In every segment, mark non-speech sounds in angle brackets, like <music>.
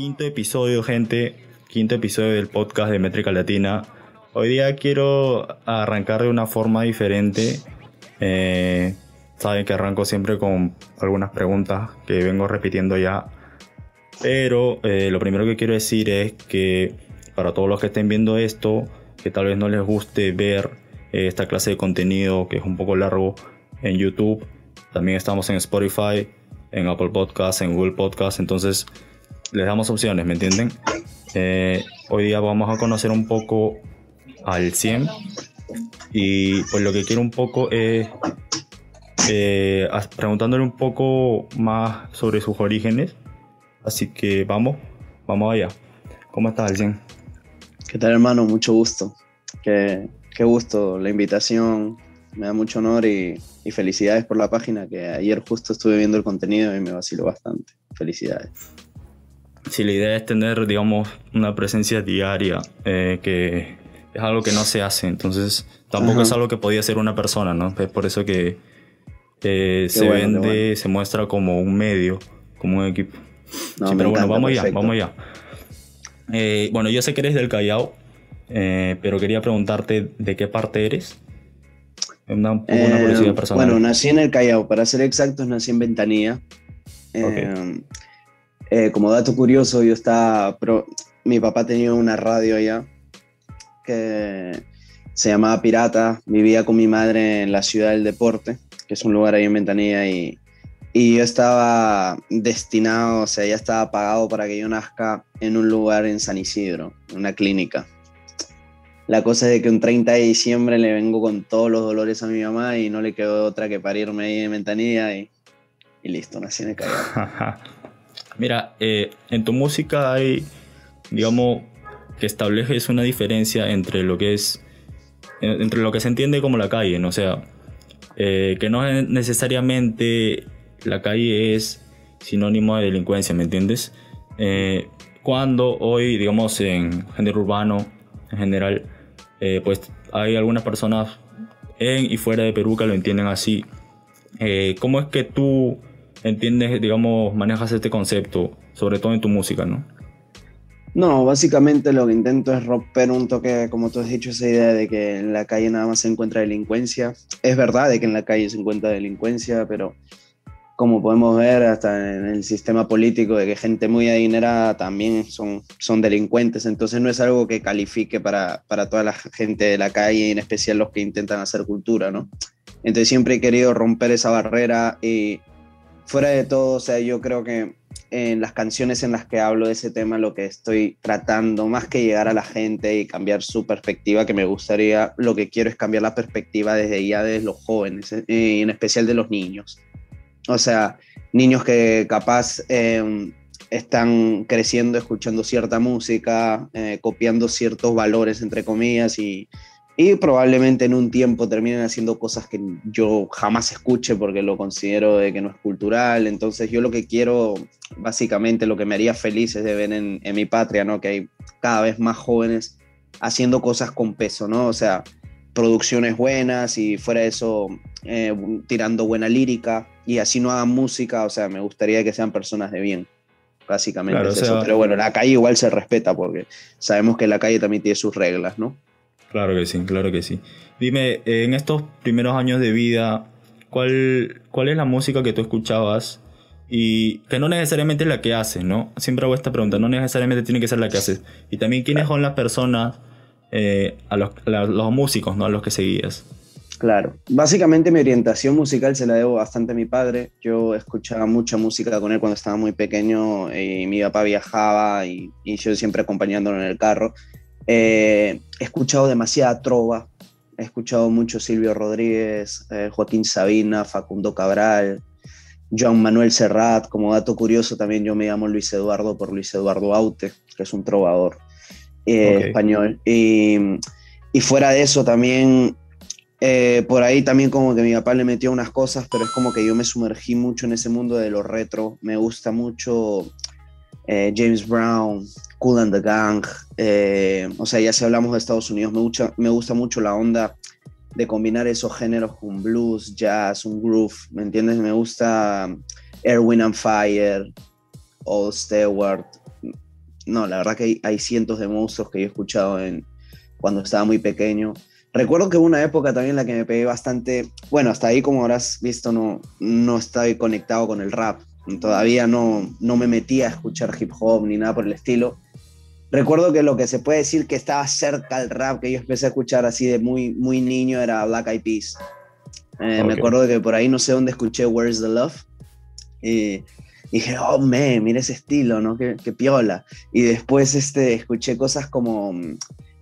Quinto episodio, gente. Quinto episodio del podcast de Métrica Latina. Hoy día quiero arrancar de una forma diferente. Eh, saben que arranco siempre con algunas preguntas que vengo repitiendo ya. Pero eh, lo primero que quiero decir es que para todos los que estén viendo esto, que tal vez no les guste ver eh, esta clase de contenido que es un poco largo en YouTube, también estamos en Spotify, en Apple Podcasts, en Google Podcasts, entonces les damos opciones, ¿me entienden? Eh, hoy día vamos a conocer un poco al 100 y pues lo que quiero un poco es eh, preguntándole un poco más sobre sus orígenes. Así que vamos, vamos allá. ¿Cómo estás, Alcien? ¿Qué tal, hermano? Mucho gusto. Qué, qué gusto la invitación. Me da mucho honor y, y, felicidades por la página, que ayer justo estuve viendo el contenido y me vaciló bastante. Felicidades. Sí, la idea es tener, digamos, una presencia diaria, eh, que es algo que no se hace. Entonces, tampoco es algo que podía hacer una persona, ¿no? Es por eso que se vende, se muestra como un medio, como un equipo. sí, pero bueno, vamos allá, vamos allá. Eh, bueno, yo sé que eres del Callao, eh, pero quería preguntarte de qué parte eres. Una, una eh, curiosidad personal. Bueno, nací en el Callao, para ser exactos, nací en Ventanilla. Como dato curioso, yo estaba. mi papá tenía una radio allá que se llamaba Pirata. Vivía con mi madre en la ciudad del deporte que es un lugar ahí en Ventanilla, y, y yo estaba destinado, o sea, ya estaba pagado para que yo nazca en un lugar en San Isidro, en una clínica. La cosa es de que un 30 de diciembre le vengo con todos los dolores a mi mamá y no le quedó otra que parirme ahí en Ventanilla y, y listo, nací en el <laughs> Mira, eh, en tu música hay, digamos, que estableces una diferencia entre lo que es, entre lo que se entiende como la calle, ¿no? O sea, eh, que no necesariamente la calle es sinónimo de delincuencia, ¿me entiendes? Eh, cuando hoy, digamos, en género urbano en general, pues hay algunas personas en y fuera de Perú que lo entienden así. ¿Cómo es que tú entiendes, digamos, manejas este concepto, sobre todo en tu música, no? No, básicamente lo que intento es romper un toque, como tú has dicho, esa idea de que en la calle nada más se encuentra delincuencia. Es verdad de que en la calle se encuentra delincuencia, pero como podemos ver hasta en el sistema político, de que gente muy adinerada también son, son delincuentes, entonces no es algo que califique para, para toda la gente de la calle, en especial los que intentan hacer cultura, ¿no? Entonces siempre he querido romper esa barrera y fuera de todo, o sea, yo creo que en las canciones en las que hablo de ese tema, lo que estoy tratando, más que llegar a la gente y cambiar su perspectiva, que me gustaría, lo que quiero es cambiar la perspectiva desde ya de los jóvenes, eh, en especial de los niños. O sea, niños que capaz em, están creciendo escuchando cierta música, eh, copiando ciertos valores, entre comillas, y, y probablemente en un tiempo terminen haciendo cosas que yo jamás escuche porque lo considero de que no es cultural. Entonces yo lo que quiero, básicamente lo que me haría feliz es de ver en, en mi patria, ¿no? Que hay cada vez más jóvenes haciendo cosas con peso, ¿no? O sea, producciones buenas y fuera de eso eh, tirando buena lírica y así no hagan música, o sea, me gustaría que sean personas de bien, básicamente eso. Pero bueno, la calle igual se respeta porque sabemos que la calle también tiene sus reglas, ¿no? Claro que sí, claro que sí. Dime, en estos primeros años de vida, ¿cuál, cuál es la música que tú escuchabas? Y que no necesariamente es la que haces, ¿no? Siempre hago esta pregunta, no necesariamente tiene que ser la que haces. Y también, ¿quiénes son las personas, eh, a, los, los músicos, ¿no? A los que seguías. Claro, básicamente mi orientación musical se la debo bastante a mi padre. Yo escuchaba mucha música con él cuando estaba muy pequeño y mi papá viajaba y, y yo siempre acompañándolo en el carro. Eh, he escuchado demasiada trova, he escuchado mucho Silvio Rodríguez, eh, Joaquín Sabina, Facundo Cabral, Joan Manuel Serrat. Como dato curioso, también yo me llamo Luis Eduardo por Luis Eduardo Aute, que es un trovador eh, español. Y, y, fuera de eso, también por ahí también como que mi papá le metió unas cosas, pero es como que yo me sumergí mucho en ese mundo de lo retro. Me gusta mucho James Brown, Cool and the Gang. Eh, o sea, ya si hablamos de Estados Unidos, me gusta, me gusta mucho la onda de combinar esos géneros con blues, jazz, un groove, ¿me entiendes? Me gusta Air, Wind and Fire, Old Stewart. No, la verdad que hay, hay, cientos de monstruos que yo he escuchado en, cuando estaba muy pequeño. Recuerdo que hubo una época también en la que me pegué bastante, bueno, hasta ahí como habrás visto no, no estoy conectado con el rap, todavía no, no me metía a escuchar hip hop ni nada por el estilo. Recuerdo que lo que se puede decir que estaba cerca al rap que yo empecé a escuchar así de muy, muy niño era Black Eyed Peas. Eh, me acuerdo que por ahí no sé dónde escuché Where's the Love. Y dije, oh, man, mira ese estilo, ¿no? Qué, qué piola. Y después este, escuché cosas como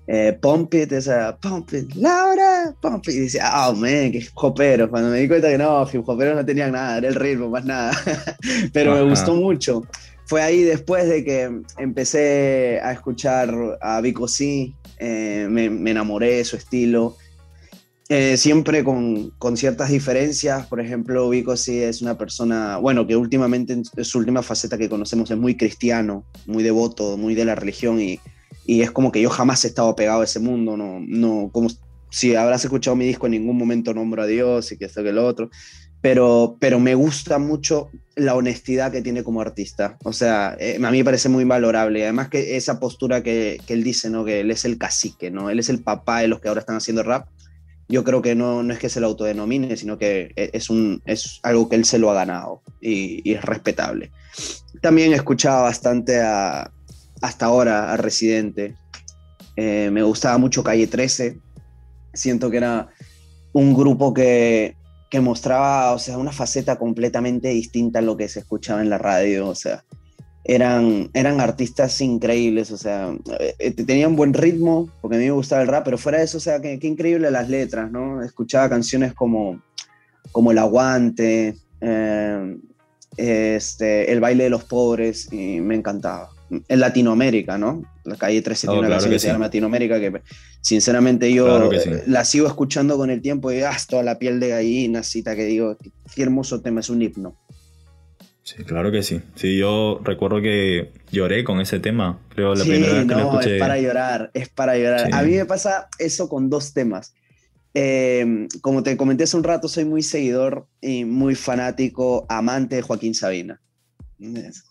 eh, Pump It, esa Pump It, Laura, Pump It. Y dice, oh, man, qué hopero. Cuando me di cuenta que no, hip hoperos no tenían nada, era el ritmo, más nada. <laughs> Pero me gustó mucho. Fue ahí después de que empecé a escuchar a Vico C, eh, me, enamoré de su estilo. Eh, siempre con, con, ciertas diferencias. Por ejemplo, Vico sí es una persona, bueno, que últimamente en su última faceta que conocemos es muy cristiano, muy devoto, muy de la religión y, y es como que yo jamás he estado pegado a ese mundo, no, no, como si habrás escuchado mi disco en ningún momento nombro a Dios y que esto que lo otro, pero, pero me gusta mucho la honestidad que tiene como artista. O sea, eh, a mí me parece muy valorable. Además que esa postura que, que, él dice, ¿no? Que él es el cacique, ¿no? Él es el papá de los que ahora están haciendo rap yo creo que no, no es que se lo autodenomine, sino que e, es, un, es algo que él se lo ha ganado y, es respetable. También he escuchado bastante a, hasta ahora a Residente. Eh, me gustaba mucho Calle 13. Siento que era un grupo que, que mostraba, o sea, una faceta completamente distinta a lo que se escuchaba en la radio. O sea, eran, eran artistas increíbles, o sea, eh, tenían buen ritmo, porque a mí me gustaba el rap, pero fuera de eso, o sea, qué, increíble las letras, ¿no? Escuchaba canciones como, como El Aguante, eh, este, El Baile de los Pobres, y me encantaba. En Latinoamérica, ¿no? La calle 13 tiene una canción que, se llama Latinoamérica, que sinceramente yo la sigo escuchando con el tiempo y hasta la piel de gallina, cita que digo, qué hermoso tema, es un himno. Sí, claro que sí. Sí, yo recuerdo que lloré con ese tema. Creo la primera vez que lo escuché. Es para llorar, es para llorar. A mí me pasa eso con dos temas. Eh, como te comenté hace un rato, soy muy seguidor y muy fanático, amante de Joaquín Sabina.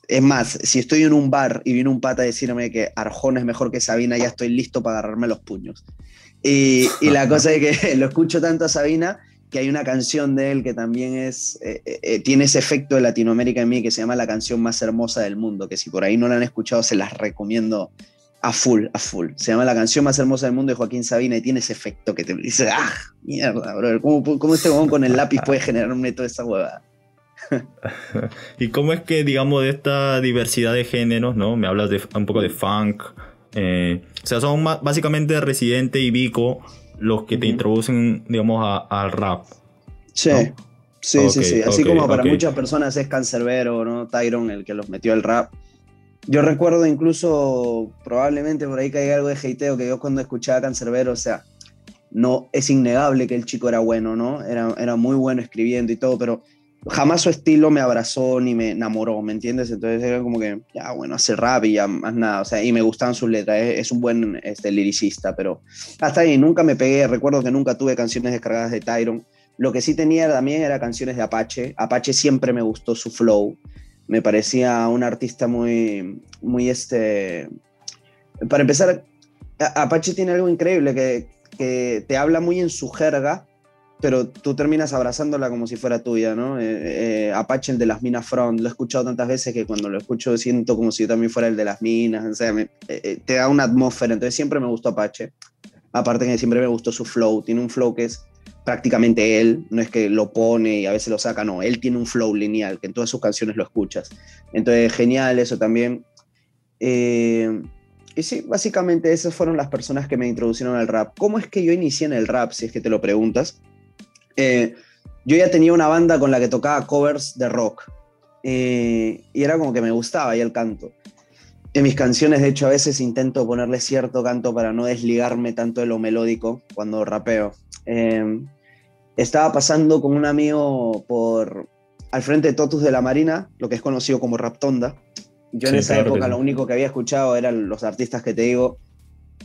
Es más, si estoy en un bar y viene un pata a decirme que Arjona es mejor que Sabina, ya estoy listo para agarrarme los puños. Y, y la cosa es que <laughs> lo escucho tanto a Sabina que hay una canción de él que también es, eh, eh, eh, tiene ese efecto de Latinoamérica en mí, que se llama La canción más hermosa del mundo, que si por ahí no la han escuchado, se las recomiendo a full, a full. Se llama La canción más hermosa del mundo de Joaquín Sabina y tiene ese efecto que te dice, ah, mierda, bro, ¿cómo, cómo este con el lápiz puede generarme toda esa huevada? <laughs> ¿Y cómo es que, digamos, de esta diversidad de géneros, ¿no? Me hablas de un poco de funk, o sea, son básicamente Residente y Vico, los que te introducen, digamos, al rap. Sí. Sí, sí, sí. Así como para muchas personas es Cancerbero, ¿no? Tyron el que los metió al rap. Yo recuerdo incluso, probablemente por ahí hay algo de hateo, que yo cuando escuchaba Cancerbero, o sea, no, es innegable que el chico era bueno, ¿no? Era, era muy bueno escribiendo y todo, pero jamás su estilo me abrazó ni me enamoró, ¿me entiendes? Entonces era como que, ya, bueno, hace rap y ya más nada, o sea, y me gustaban sus letras, es, un buen este, liricista, pero hasta ahí nunca me pegué, recuerdo que nunca tuve canciones descargadas de Tyron, lo que sí tenía también era canciones de Apache, Apache siempre me gustó su flow, me parecía un artista muy, muy este, para empezar, Apache tiene algo increíble que, que te habla muy en su jerga, pero tú terminas abrazándola como si fuera tuya, ¿no? Eh, eh, Apache, el de las minas front, lo he escuchado tantas veces que cuando lo escucho siento como si yo también fuera el de las minas, o sea, eh, te da una atmósfera, entonces siempre me gustó Apache, aparte que siempre me gustó su flow, tiene un flow que es prácticamente él, no es que lo pone y a veces lo saca, no, él tiene un flow lineal, que en todas sus canciones lo escuchas, entonces genial eso también. y sí, básicamente esas fueron las personas que me introducieron al rap. ¿Cómo es que yo inicié en el rap, si es que te lo preguntas? Eh, yo ya tenía una banda con la que tocaba covers de rock eh, y era como que me gustaba y el canto. En mis canciones, de hecho, a veces intento ponerle cierto canto para no desligarme tanto de lo melódico cuando rapeo. Eh, estaba pasando con un amigo por al frente de Totus de la Marina, lo que es conocido como Raptonda. Yo en esa época lo único que había escuchado eran los artistas que te digo,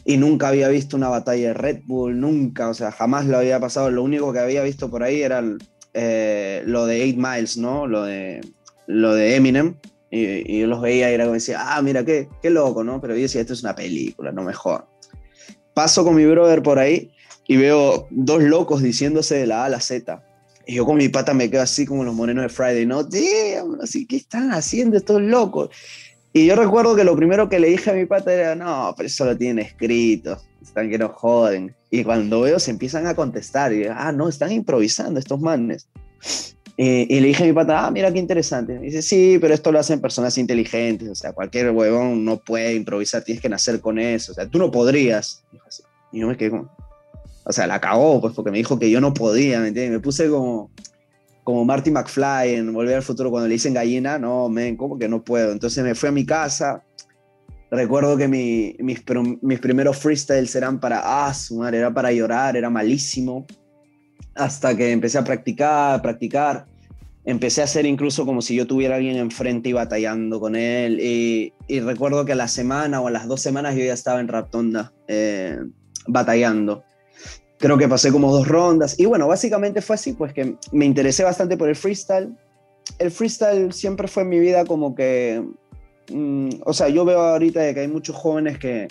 y nunca había visto una batalla de Red Bull, nunca, o sea, jamás lo había pasado. Lo único que había visto por ahí era eh, lo de 8 Miles, ¿no? Lo de, lo de Eminem, Y, yo los veía y era como decía, ah, mira, qué, qué loco, ¿no? Pero yo decía, esto es una película, no mejor. Paso con mi brother por ahí y veo dos locos diciéndose de la A a la Z. Y yo con mi pata me quedo así como los morenos de Friday, ¿no? Damn, así, ¿qué están haciendo estos locos? Y yo recuerdo que lo primero que le dije a mi pata era, no, pero eso lo tienen escrito, están que no joden. Y cuando veo se empiezan a contestar, y ah, no, están improvisando estos manes. Y, le dije a mi pata, ah, mira qué interesante. Y dice, sí, pero esto lo hacen personas inteligentes, o sea, cualquier huevón no puede improvisar, tienes que nacer con eso, o sea, tú no podrías. Y yo me quedé como, o sea, la cagó, pues, porque me dijo que yo no podía, ¿me entiendes? Me puse como, como Marty McFly en Volver al Futuro cuando le dicen gallina, no, men, ¿cómo que no puedo? Entonces me fui a mi casa. Recuerdo que mi, mis, mis primeros freestyles eran para, ah, sumar, era para llorar, era malísimo. Hasta que empecé a practicar, practicar. Empecé a hacer incluso como si yo tuviera a alguien enfrente y batallando con él. Y, recuerdo que a la semana o a las dos semanas yo ya estaba en Raptonda eh, batallando creo que pasé como dos rondas. Y bueno, básicamente fue así, pues que me interesé bastante por el freestyle. El freestyle siempre fue en mi vida como que, mm, o sea, yo veo ahorita de que hay muchos jóvenes que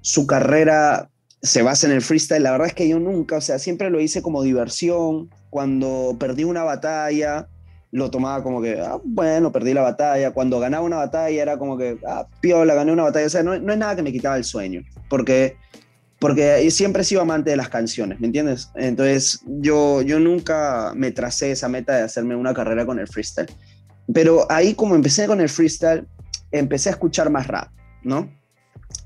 su carrera se basa en el freestyle. La verdad es que yo nunca, o sea, siempre lo hice como diversión. Cuando perdí una batalla, lo tomaba como que, ah, bueno, perdí la batalla. Cuando ganaba una batalla era como que, ah, piola, gané una batalla. O sea, no, no es nada que me quitaba el sueño, porque porque siempre he sido amante de las canciones, ¿me entiendes? Entonces yo, yo nunca me tracé esa meta de hacerme una carrera con el freestyle. Pero ahí como empecé con el freestyle, empecé a escuchar más rap, ¿no?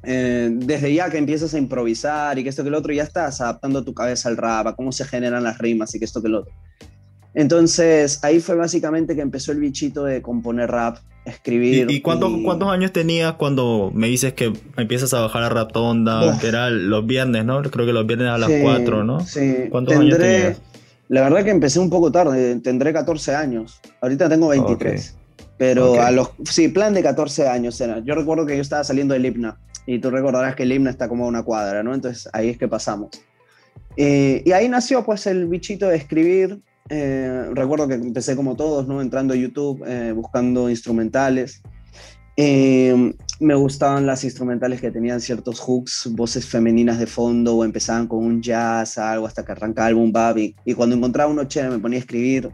Eh, desde ya que empiezas a improvisar y que esto que lo otro, ya estás adaptando tu cabeza al rap, a cómo se generan las rimas y que esto que lo otro. Entonces ahí fue básicamente que empezó el bichito de componer rap escribir. ¿Y, cuántos, cuántos años tenías cuando me dices que empiezas a bajar a Ratonda? Que era los viernes, ¿no? Creo que los viernes a las 4, ¿no? Sí. ¿Cuántos años tenías? La verdad que empecé un poco tarde, tendré 14 años. Ahorita tengo 23. Pero a los. Sí, plan de 14 años era. Yo recuerdo que yo estaba saliendo del himna. Y tú recordarás que el himna está como a una cuadra, ¿no? Entonces ahí es que pasamos. Eh, y ahí nació pues el bichito de escribir, eh, recuerdo que empecé como todos, ¿no? Entrando a YouTube, eh, buscando instrumentales. Eh, me gustaban las instrumentales que tenían ciertos hooks, voces femeninas de fondo, o empezaban con un jazz, algo, hasta que arrancaba el boom bap. Y, cuando encontraba uno chévere me ponía a escribir.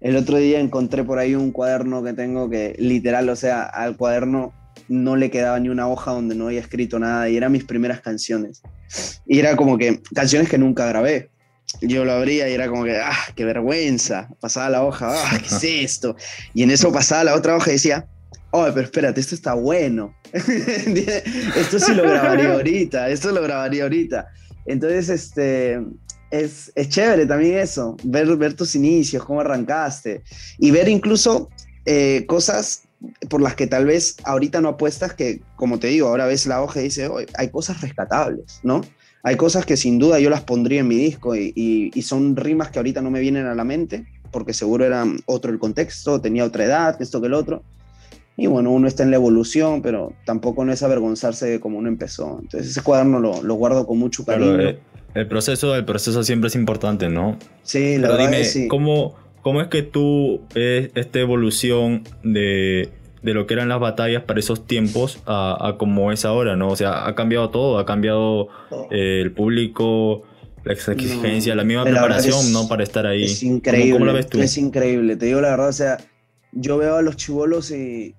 El otro día encontré por ahí un cuaderno que tengo que literal, o sea, al cuaderno no le quedaba ni una hoja donde no había escrito nada y eran mis primeras canciones. Y era como que canciones que nunca grabé yo lo abría y era como que, ah, qué vergüenza. Pasaba la hoja, ah, ¿qué es esto? Y en eso pasaba la otra hoja y decía, oh, pero espérate, esto está bueno. <laughs> esto sí lo grabaría ahorita, esto lo grabaría ahorita. Entonces, este, es, es chévere también eso, ver, ver tus inicios, cómo arrancaste y ver incluso eh, cosas por las que tal vez ahorita no apuestas que, como te digo, ahora ves la hoja y dices, oh, hay cosas rescatables, ¿no? Hay cosas que sin duda yo las pondría en mi disco y, son rimas que ahorita no me vienen a la mente, porque seguro era otro el contexto, tenía otra edad, esto que el otro. Y bueno, uno está en la evolución, pero tampoco no es avergonzarse de cómo uno empezó. Entonces ese cuaderno lo, lo guardo con mucho cariño. Eh, el, proceso, el proceso siempre es importante, ¿no? Sí, la verdad sí. ¿cómo, ¿cómo es que tú ves esta evolución de, de lo que eran las batallas para esos tiempos a, como es ahora, ¿no? O sea, ha cambiado todo, ha cambiado eh, el público, la exigencia, la misma preparación, ¿no? Para estar ahí. Es increíble. ¿Cómo, lo ves tú? Es increíble, te digo la verdad, o sea, yo veo a los chivolos y,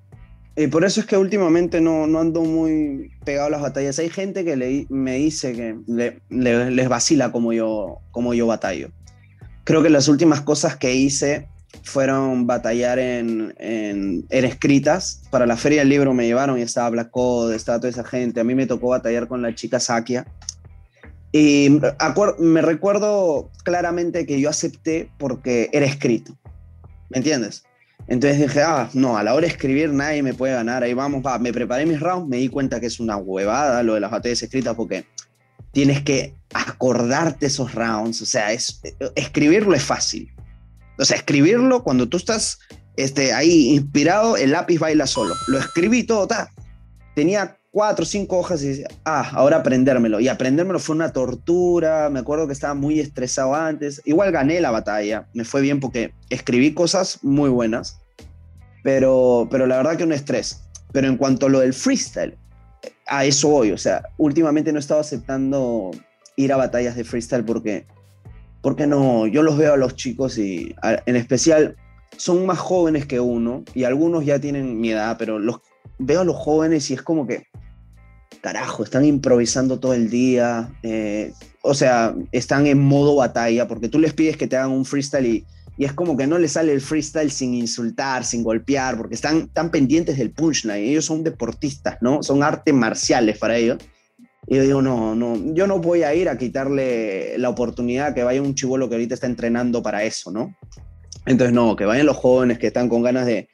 y por eso es que últimamente no, no, ando muy pegado a las batallas. Hay gente que le, me dice que le, les vacila como yo, como yo batallo. Creo que las últimas cosas que hice fueron batallar en, en, escritas. Para la feria del libro me llevaron y estaba Black Code, estaba toda esa gente. A mí me tocó batallar con la chica Sakia. Y me recuerdo claramente que yo acepté porque era escrito. ¿Me entiendes? Entonces dije, ah, no, a la hora de escribir nadie me puede ganar. Ahí vamos, va. Me preparé mis rounds, me di cuenta que es una huevada lo de las batallas escritas porque tienes que acordarte esos rounds. O sea, es, escribirlo es fácil o sea, escribirlo cuando tú estás este, ahí inspirado, el lápiz baila solo. Lo escribí todo, ta. Tenía cuatro o cinco hojas y decía, ah, ahora aprendérmelo. Y aprendérmelo fue una tortura. Me acuerdo que estaba muy estresado antes. Igual gané la batalla. Me fue bien porque escribí cosas muy buenas. pero, pero la verdad que un estrés. Pero en cuanto a lo del freestyle, a eso voy. O sea, últimamente no he estado aceptando ir a batallas de freestyle porque, porque no, yo los veo a los chicos y en especial son más jóvenes que uno y algunos ya tienen mi edad, pero los veo a los jóvenes y es como que, carajo, están improvisando todo el día, eh, o sea, están en modo batalla porque tú les pides que te hagan un freestyle y y es como que no le sale el freestyle sin insultar, sin golpear, porque están tan pendientes del punchline. Ellos son deportistas, ¿no? Son artes marciales para ellos. Y yo digo, no, no, yo no voy a ir a quitarle la oportunidad que vaya un chivolo que ahorita está entrenando para eso, ¿no? Entonces, no, que vayan los jóvenes que están con ganas de,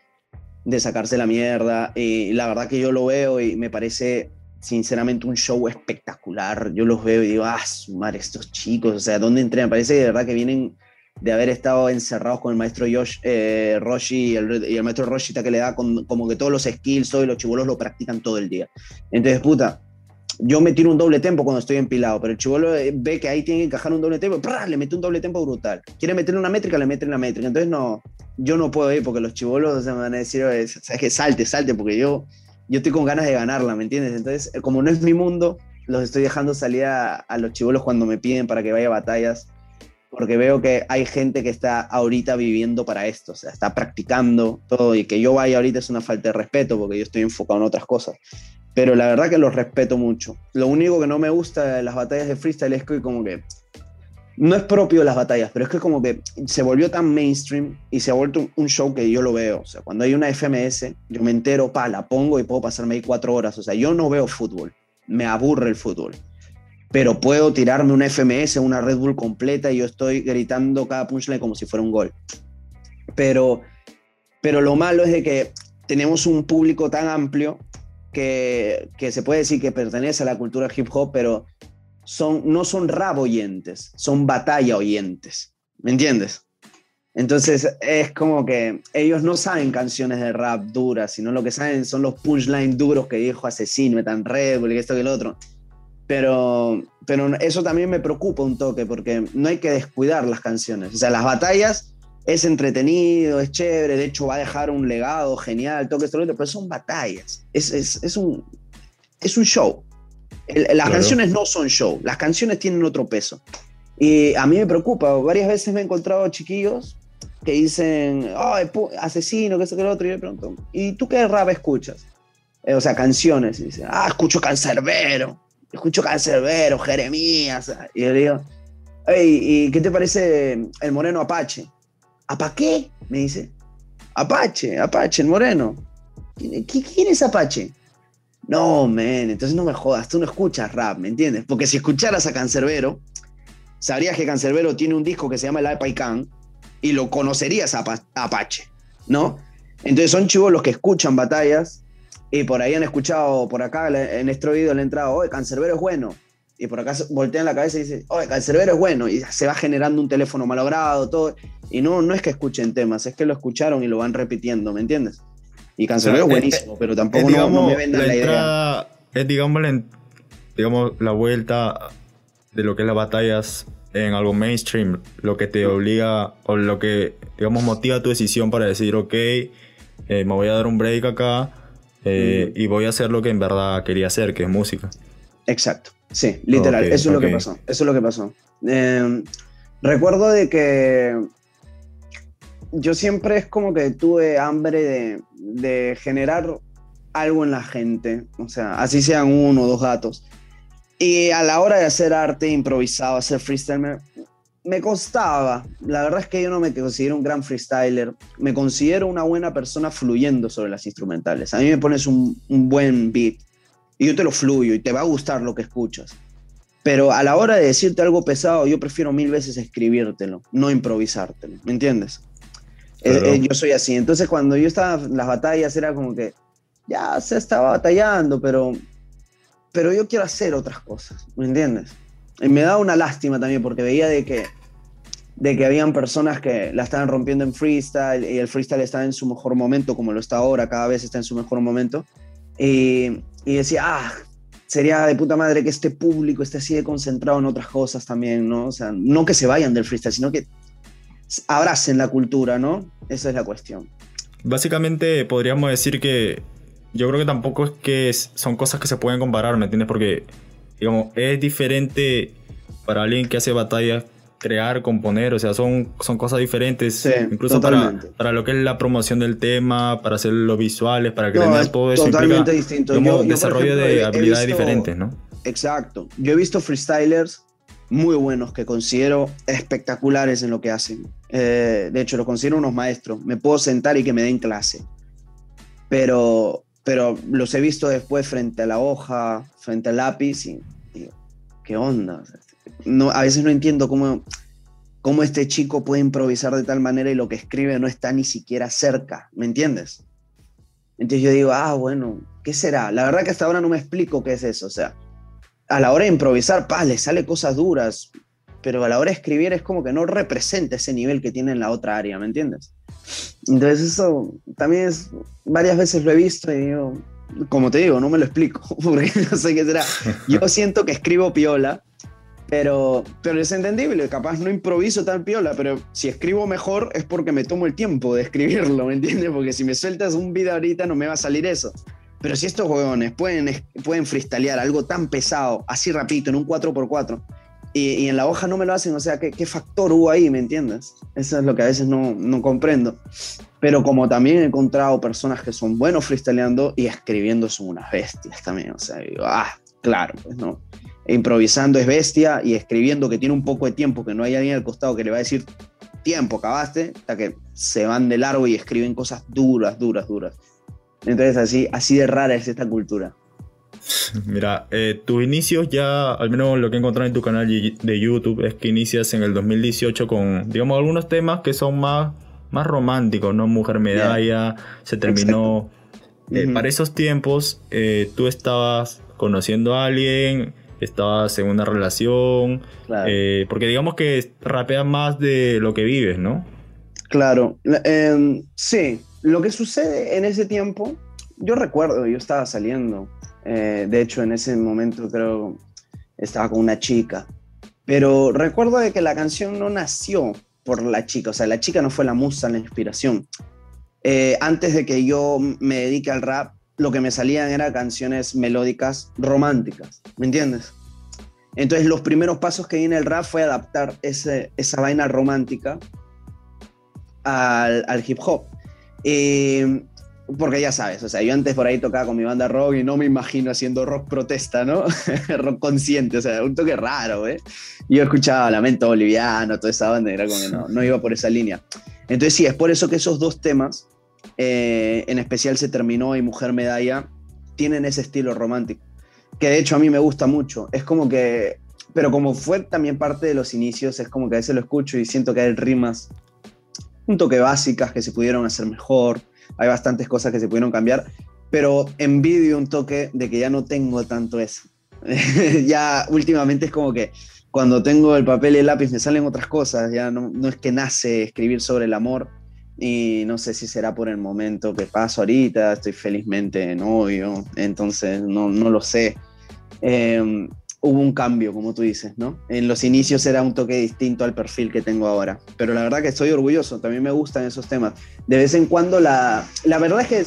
de sacarse la mierda. Y la verdad que yo lo veo y me parece sinceramente un show espectacular. Yo los veo y digo, ah, sumar estos chicos, o sea, ¿dónde entrenan? Parece de verdad que vienen de haber estado encerrados con el maestro Josh, eh, Roshi y el, maestro Roshi que le da como que todos los skills, todos los chivolos lo practican todo el día. Entonces, puta, yo me tiro un doble tempo cuando estoy empilado, pero el chivolo eh, ve que ahí tiene que encajar un doble tempo, le mete un doble tempo brutal. Quiere meterle una métrica, le mete una métrica. Entonces, no, yo no puedo ir porque los chivolos me van a decir, es que salte, salte, porque yo, yo estoy con ganas de ganarla, ¿me entiendes? Entonces, como no es mi mundo, los estoy dejando salir a, a los chivolos cuando me piden para que vaya a batallas porque veo que hay gente que está ahorita viviendo para esto, o sea, está practicando todo y que yo vaya ahorita es una falta de respeto porque yo estoy enfocado en otras cosas. Pero la verdad que los respeto mucho. Lo único que no me gusta de las batallas de freestyle es que como que no es propio las batallas, pero es que como que se volvió tan mainstream y se ha vuelto un show que yo lo veo. O sea, cuando hay una FMS, yo me entero, pa, la pongo y puedo pasarme ahí cuatro horas. O sea, yo no veo fútbol, me aburre el fútbol pero puedo tirarme una FMS, una Red Bull completa y yo estoy gritando cada punchline como si fuera un gol. Pero, pero lo malo es de que tenemos un público tan amplio que, que se puede decir que pertenece a la cultura hip hop, pero son, no son rap oyentes, son batalla oyentes. ¿Me entiendes? Entonces es como que ellos no saben canciones de rap duras, sino lo que saben son los punchlines duros que dijo Asesino, Metan Red Bull y esto y el otro. Pero, pero eso también me preocupa un toque, porque no hay que descuidar las canciones. O sea, las batallas es entretenido, es chévere, de hecho va a dejar un legado genial, toque esto, pero son batallas. Es, es, es, un, es un show. las canciones no son show, las canciones tienen otro peso. Y a mí me preocupa, varias veces me he encontrado chiquillos que dicen, oh, asesino, que eso, que lo otro, y yo pregunto, ¿y tú qué rap escuchas? Eh, o sea, canciones, y dicen, ah, escucho Cancerbero escucho Cancerbero, Jeremías, y le digo, hey, ¿y qué te parece el moreno Apache? ¿Apa qué? Me dice. Apache, Apache, el moreno. ¿Quién, es Apache? No, men, entonces no me jodas, tú no escuchas rap, ¿me entiendes? Porque si escucharas a Cancerbero, sabrías que Cancerbero tiene un disco que se llama El Apaican y lo conocerías a Apache, ¿no? Entonces son chivos los que escuchan batallas y por ahí han escuchado, por acá en este oído le ha entrado, oye, Cancerbero es bueno. Y por acá voltean la cabeza y dicen, oye, Cancerbero es bueno. Y se va generando un teléfono malogrado, todo. Y no, no es que escuchen temas, es que lo escucharon y lo van repitiendo, ¿me entiendes? Y Cancerbero es buenísimo, pero tampoco no, me vendan la, idea. Es, digamos, la, digamos, la vuelta de lo que es las batallas en algo mainstream, lo que te obliga o lo que, digamos, motiva tu decisión para decir, ok, eh, me voy a dar un break acá eh, y voy a hacer lo que en verdad quería hacer, que es música. Exacto, sí, literal, eso es lo que pasó, eso es lo que pasó. Em, recuerdo de que yo siempre es como que tuve hambre de, de, generar algo en la gente, o sea, así sean uno o dos gatos. Y a la hora de hacer arte improvisado, hacer freestyle, me costaba. La verdad es que yo no me considero un gran freestyler. Me considero una buena persona fluyendo sobre las instrumentales. A mí me pones un, buen beat y yo te lo fluyo y te va a gustar lo que escuchas. Pero a la hora de decirte algo pesado, yo prefiero mil veces escribírtelo, no improvisártelo. ¿Me entiendes? Eh, eh, yo soy así. Entonces, cuando yo estaba en las batallas, era como que ya se estaba batallando, pero, pero yo quiero hacer otras cosas. ¿Me entiendes? Y me da una lástima también porque veía de que, de que habían personas que la estaban rompiendo en freestyle y el freestyle estaba en su mejor momento, como lo está ahora, cada vez está en su mejor momento. Y, y decía, ah, sería de puta madre que este público esté así de concentrado en otras cosas también, ¿no? O sea, no que se vayan del freestyle, sino que abracen la cultura, ¿no? Esa es la cuestión. básicamente podríamos decir que yo creo que tampoco es que son cosas que se pueden comparar, ¿me entiendes? Porque, digamos, es diferente para alguien que hace batallas crear, componer, o sea, son, son cosas diferentes, incluso para, para, lo que es la promoción del tema, para hacer los visuales, para crear todo eso. Totalmente distinto. Yo, desarrollo de habilidades diferentes, ¿no? Exacto. Yo he visto freestylers muy buenos que considero espectaculares en lo que hacen. Eh, de hecho, lo considero unos maestros. Me puedo sentar y que me den clase. Pero, pero los he visto después frente a la hoja, frente al lápiz y ¿qué onda? No, a veces no entiendo cómo, cómo este chico puede improvisar de tal manera y lo que escribe no está ni siquiera cerca, ¿me entiendes? Entonces yo digo, ah, bueno, ¿qué será? La verdad que hasta ahora no me explico qué es eso, o sea, a la hora de improvisar, pa, le sale cosas duras, pero a la hora de escribir es como que no representa ese nivel que tiene en la otra área, ¿me entiendes? Entonces eso también es, varias veces lo he visto y digo, como te digo, no me lo explico, <laughs> porque no sé qué será. Yo siento que escribo piola, pero, pero es entendible, capaz no improviso tan piola, pero si escribo mejor es porque me tomo el tiempo de escribirlo, <laughs> ¿me entiendes? Porque si me sueltas un video ahorita no me va a salir eso. Pero si estos huevones pueden, pueden freestylear algo tan pesado, así rapidito, en un 4x4, y, y, en la hoja no me lo hacen, o sea, ¿qué, ¿qué, factor hubo ahí, me entiendes? Eso es lo que a veces no, no comprendo. Pero como también he encontrado personas que son buenos freestyleando y escribiendo son unas bestias también, o sea, digo, ah, claro, pues no improvisando es bestia y escribiendo que tiene un poco de tiempo, que no hay alguien al costado que le va a decir tiempo, acabaste, hasta que se van de largo y escriben cosas duras, duras, duras. Entonces así, así de rara es esta cultura. <laughs> Mira, eh, tus inicios ya, al menos lo que he encontrado en tu canal de YouTube, es que inicias en el 2018 con, digamos, algunos temas que son más, más románticos, ¿no? Mujer Medalla, se terminó... Eh, para esos tiempos, eh, tú estabas conociendo a alguien, estabas en una relación, eh, porque digamos que rapeas más de lo que vives, ¿no? Claro, em, sí, lo que sucede en ese tiempo, yo recuerdo, yo estaba saliendo, eh, de hecho en ese momento creo estaba con una chica, pero recuerdo de que la canción no nació por la chica, o sea, la chica no fue la musa, la inspiración. Eh, antes de que yo me dedique al rap, lo que me salían eran canciones melódicas románticas, ¿me entiendes? Entonces los primeros pasos que di en el rap fue adaptar ese, esa vaina romántica al, al hip hop. porque ya sabes, o sea, yo antes por ahí tocaba con mi banda rock y no me imagino haciendo rock protesta, ¿no? <laughs> rock consciente, o sea, un toque raro, ¿eh? Yo escuchaba Lamento Boliviano, toda esa banda, era como no iba por esa línea. Entonces sí, es por eso que esos dos temas eh, en especial Se Terminó y Mujer Medalla, tienen ese estilo romántico, que de hecho a mí me gusta mucho. Es como que, pero como fue también parte de los inicios, es como que a veces lo escucho y siento que hay rimas un toque básicas que se pudieron hacer mejor, hay bastantes cosas que se pudieron cambiar, pero envidio un toque de que ya no tengo tanto eso. <laughs> ya últimamente es como que cuando tengo el papel y el lápiz me salen otras cosas, ya no, no es que nace escribir sobre el amor, y no sé si será por el momento que paso ahorita, estoy felizmente novio, entonces no, no lo sé. Em, hubo un cambio, como tú dices, ¿no? En los inicios era un toque distinto al perfil que tengo ahora, pero la verdad que estoy orgulloso, también me gustan esos temas. De vez en cuando la, la verdad es que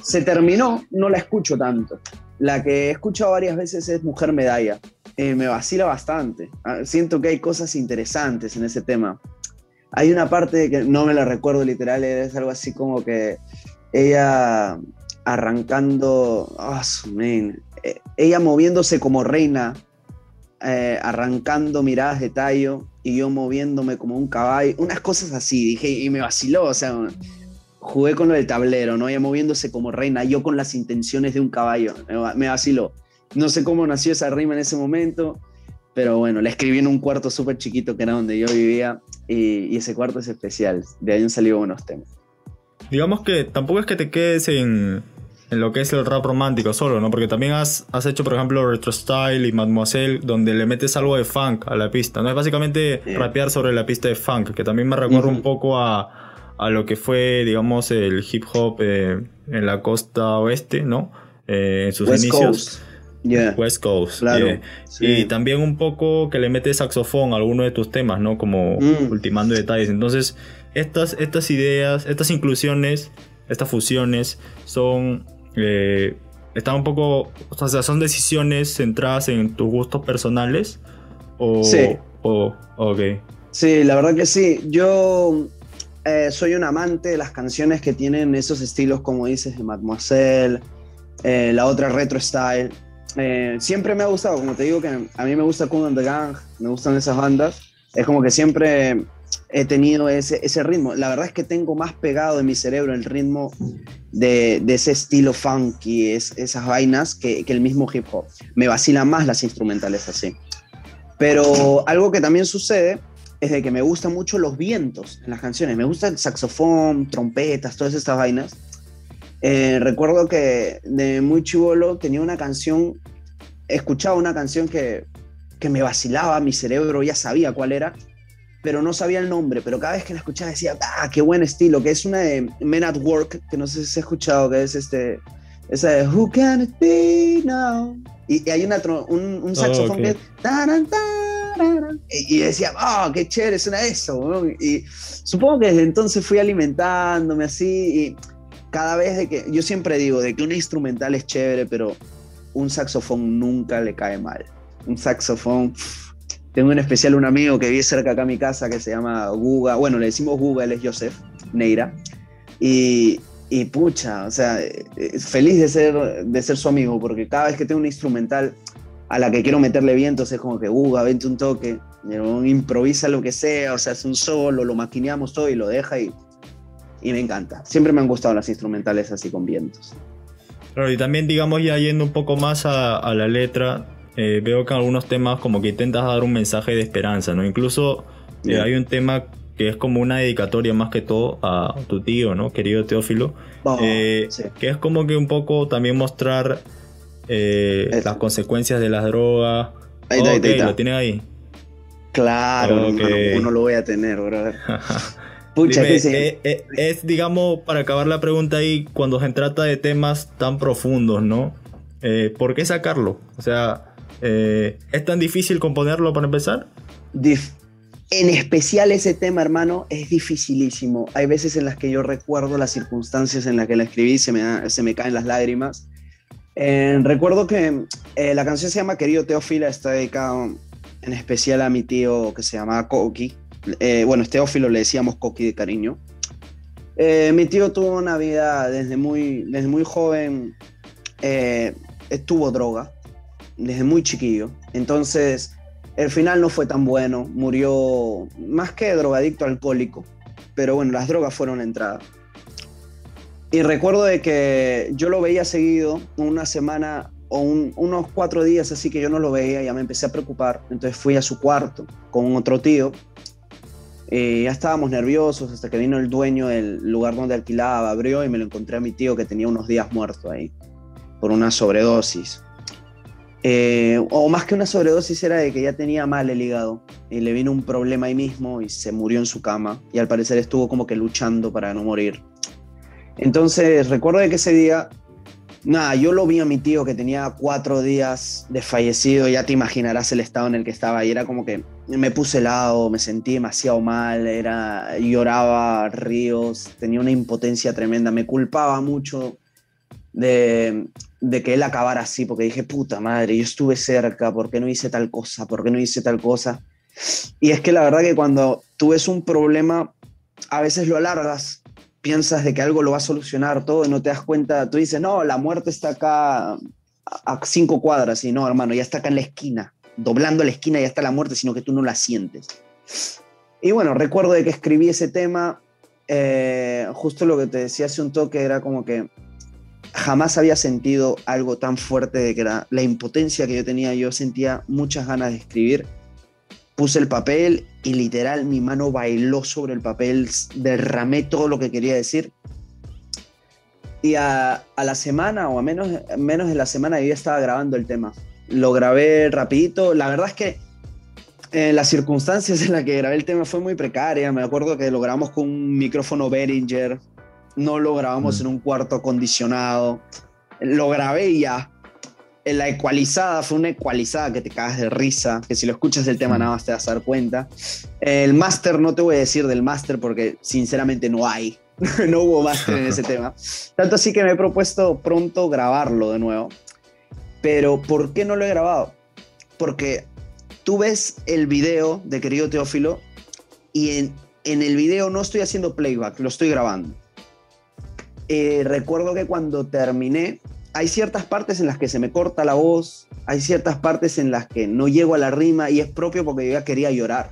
se terminó, no la escucho tanto. La que he escuchado varias veces es Mujer Medalla. Eh, me vacila bastante. Ah, siento que hay cosas interesantes en ese tema hay una parte que no me la recuerdo literal, es algo así como que ella arrancando, oh, ella moviéndose como reina, eh, arrancando miradas de tallo y yo moviéndome como un caballo, unas cosas así, dije, y me vaciló, o sea, jugué con lo del tablero, ¿no? Ella moviéndose como reina, yo con las intenciones de un caballo, me vaciló. No sé cómo nació esa rima en ese momento, pero bueno, la escribí en un cuarto súper chiquito que era donde yo vivía y, ese cuarto es especial. De ahí han salido buenos temas. Digamos que tampoco es que te quedes en, en lo que es el rap romántico solo, ¿no? Porque también has, has hecho, por ejemplo, Retro Style y Mademoiselle, donde le metes algo de funk a la pista, ¿no? Es básicamente rapear sobre la pista de funk, que también me recuerda un poco a, a, lo que fue, digamos, el hip hop eh, en la costa oeste, ¿no? Eh, en sus inicios. West Coast. Y también un poco que le metes saxofón a alguno de tus temas, ¿no? Como mm. ultimando detalles. Entonces, estas, estas ideas, estas inclusiones estas fusiones son... Eh, están un poco... O sea, son decisiones centradas en tus gustos personales. O, Sí. O, ok. Sí, la verdad que sí. Yo eh, soy un amante de las canciones que tienen esos estilos, como dices, de Mademoiselle, eh, la otra retro style. Eh, siempre me ha gustado, como te digo, que a mí me gusta Kool and the Gang, me gustan esas bandas. Es como que siempre he tenido ese, ese ritmo. La verdad es que tengo más pegado en mi cerebro el ritmo de, ese estilo funky, es, esas vainas, que, que el mismo hip hop. Me vacilan más las instrumentales así. Pero algo que también sucede es de que me gustan mucho los vientos en las canciones. Me gusta el saxofón, trompetas, todas estas vainas. Eh, recuerdo que de muy chivolo tenía una canción, escuchaba una canción que, que me vacilaba, mi cerebro ya sabía cuál era, pero no sabía el nombre. Pero cada vez que la escuchaba decía, ¡ah, qué buen estilo! Que es una de Men at Work, que no sé si se ha escuchado, que es este, esa de Who Can It Be Now? Y, y hay una, un, un saxofón ok. que es. taran, taran, y, y decía, ¡ah, qué chévere suena eso! weón". Y supongo que desde entonces fui alimentándome así. Y cada vez de que. Yo siempre digo de que un instrumental es chévere, pero un saxofón nunca le cae mal. Un saxofón. Tengo en especial un amigo que vive cerca acá a mi casa que se llama Guga. Bueno, le decimos Guga, él es Joseph Neira. Y, y pucha, o sea, eh, eh, feliz de ser, de ser su amigo, porque cada vez que tengo un instrumental a la que quiero meterle vientos es como que, Guga, vente un toque, improvisa lo que sea, o sea, hace un solo, lo maquineamos todo y lo deja y, y me encanta. Siempre me han gustado las instrumentales así con vientos. Claro, y también, digamos, ya yendo un poco más a, a la letra, eh, veo que en algunos temas como que intentas dar un mensaje de esperanza, ¿no? Incluso eh, hay un tema que es como una dedicatoria más que todo a tu tío, ¿no? Querido Teófilo. Oh, Eh, sí. Que es como que un poco también mostrar eh, las consecuencias de las drogas. Ahí está, ahí está, ahí está. lo tienen ahí. Claro, Ok. hermano, ¿cómo no lo voy a tener, brother? <laughs> Pucha, Dime, sí. eh, eh, es, digamos, para acabar la pregunta ahí, cuando se trata de temas tan profundos, ¿no? Eh, ¿Por qué sacarlo? O sea, eh, ¿es tan difícil componerlo para empezar? Dif- en especial ese tema, hermano, es dificilísimo. Hay veces en las que yo recuerdo las circunstancias en las que la escribí se me, da- se me caen las lágrimas. Eh, recuerdo que eh, la canción se llama Querido Teófila, está dedicada en especial a mi tío que se llamaba Coqui. Eh, bueno, es Teófilo le decíamos Coqui de cariño. Eh, mi tío tuvo una vida desde muy, desde muy joven, eh, tuvo droga, desde muy chiquillo. Entonces, el final no fue tan bueno, murió más que drogadicto alcohólico, pero bueno, las drogas fueron la entrada. Y recuerdo de que yo lo veía seguido, una semana o un- unos cuatro días así que yo no lo veía, ya me empecé a preocupar, entonces fui a su cuarto con otro tío, y ya estábamos nerviosos hasta que vino el dueño del lugar donde alquilaba, abrió y me lo encontré a mi tío que tenía unos días muerto ahí por una sobredosis. Eh, o más que una sobredosis era de que ya tenía mal el hígado y le vino un problema ahí mismo y se murió en su cama y al parecer estuvo como que luchando para no morir. Entonces recuerdo de que ese día, nada, yo lo vi a mi tío que tenía cuatro días de fallecido, ya te imaginarás el estado en el que estaba y era como que me puse helado, me sentí demasiado mal, era, lloraba ríos, tenía una impotencia tremenda, me culpaba mucho de, de que él acabara así, porque dije, puta madre, yo estuve cerca, ¿por qué no hice tal cosa? ¿Por qué no hice tal cosa? Y es que la verdad que cuando tú ves un problema, a veces lo alargas, piensas de que algo lo va a solucionar todo y no te das cuenta, tú dices, no, la muerte está acá a, cinco cuadras, y no, hermano, ya está acá en la esquina, doblando la esquina ya está la muerte, sino que tú no la sientes. Y bueno, recuerdo de que escribí ese tema, eh, justo lo que te decía hace un toque era como que jamás había sentido algo tan fuerte de que era la impotencia que yo tenía. Yo sentía muchas ganas de escribir. Puse el papel y literal mi mano bailó sobre el papel, derramé todo lo que quería decir. Y a, a la semana o a menos, menos de la semana yo ya estaba grabando el tema. Lo grabé rapidito. La verdad es que eh, las circunstancias en las que grabé el tema fue muy precaria. Me acuerdo que lo grabamos con un micrófono Behringer. No lo grabamos Mm. en un cuarto acondicionado. Lo grabé y ya. En La ecualizada fue una ecualizada que te cagas de risa, que si lo escuchas el tema nada más te vas a dar cuenta. El máster, no te voy a decir del máster porque sinceramente no hay. <laughs> no hubo máster en ese <laughs> tema. Tanto así que me he propuesto pronto grabarlo de nuevo. Pero ¿por qué no lo he grabado? Porque tú ves el video de querido Teófilo y en, en el video no estoy haciendo playback, lo estoy grabando. Eh, recuerdo que cuando terminé, hay ciertas partes en las que se me corta la voz, hay ciertas partes en las que no llego a la rima y es propio porque yo ya quería llorar.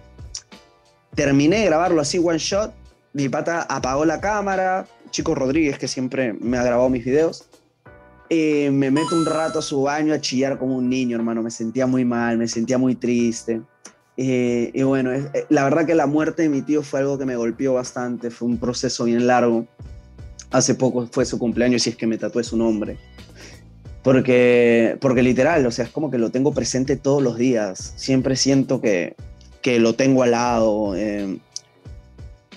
Terminé de grabarlo así one shot, mi pata apagó la cámara, Chico Rodríguez que siempre me ha grabado mis videos, eh, me meto un rato a su baño a chillar como un niño, hermano, me sentía muy mal, me sentía muy triste. Eh, y bueno, eh, la verdad que la muerte de mi tío fue algo que me golpeó bastante, fue un proceso bien largo. Hace poco fue su cumpleaños y es que me tatué su nombre. Porque, porque literal, o sea, es como que lo tengo presente todos los días. Siempre siento que, que lo tengo al lado. Eh,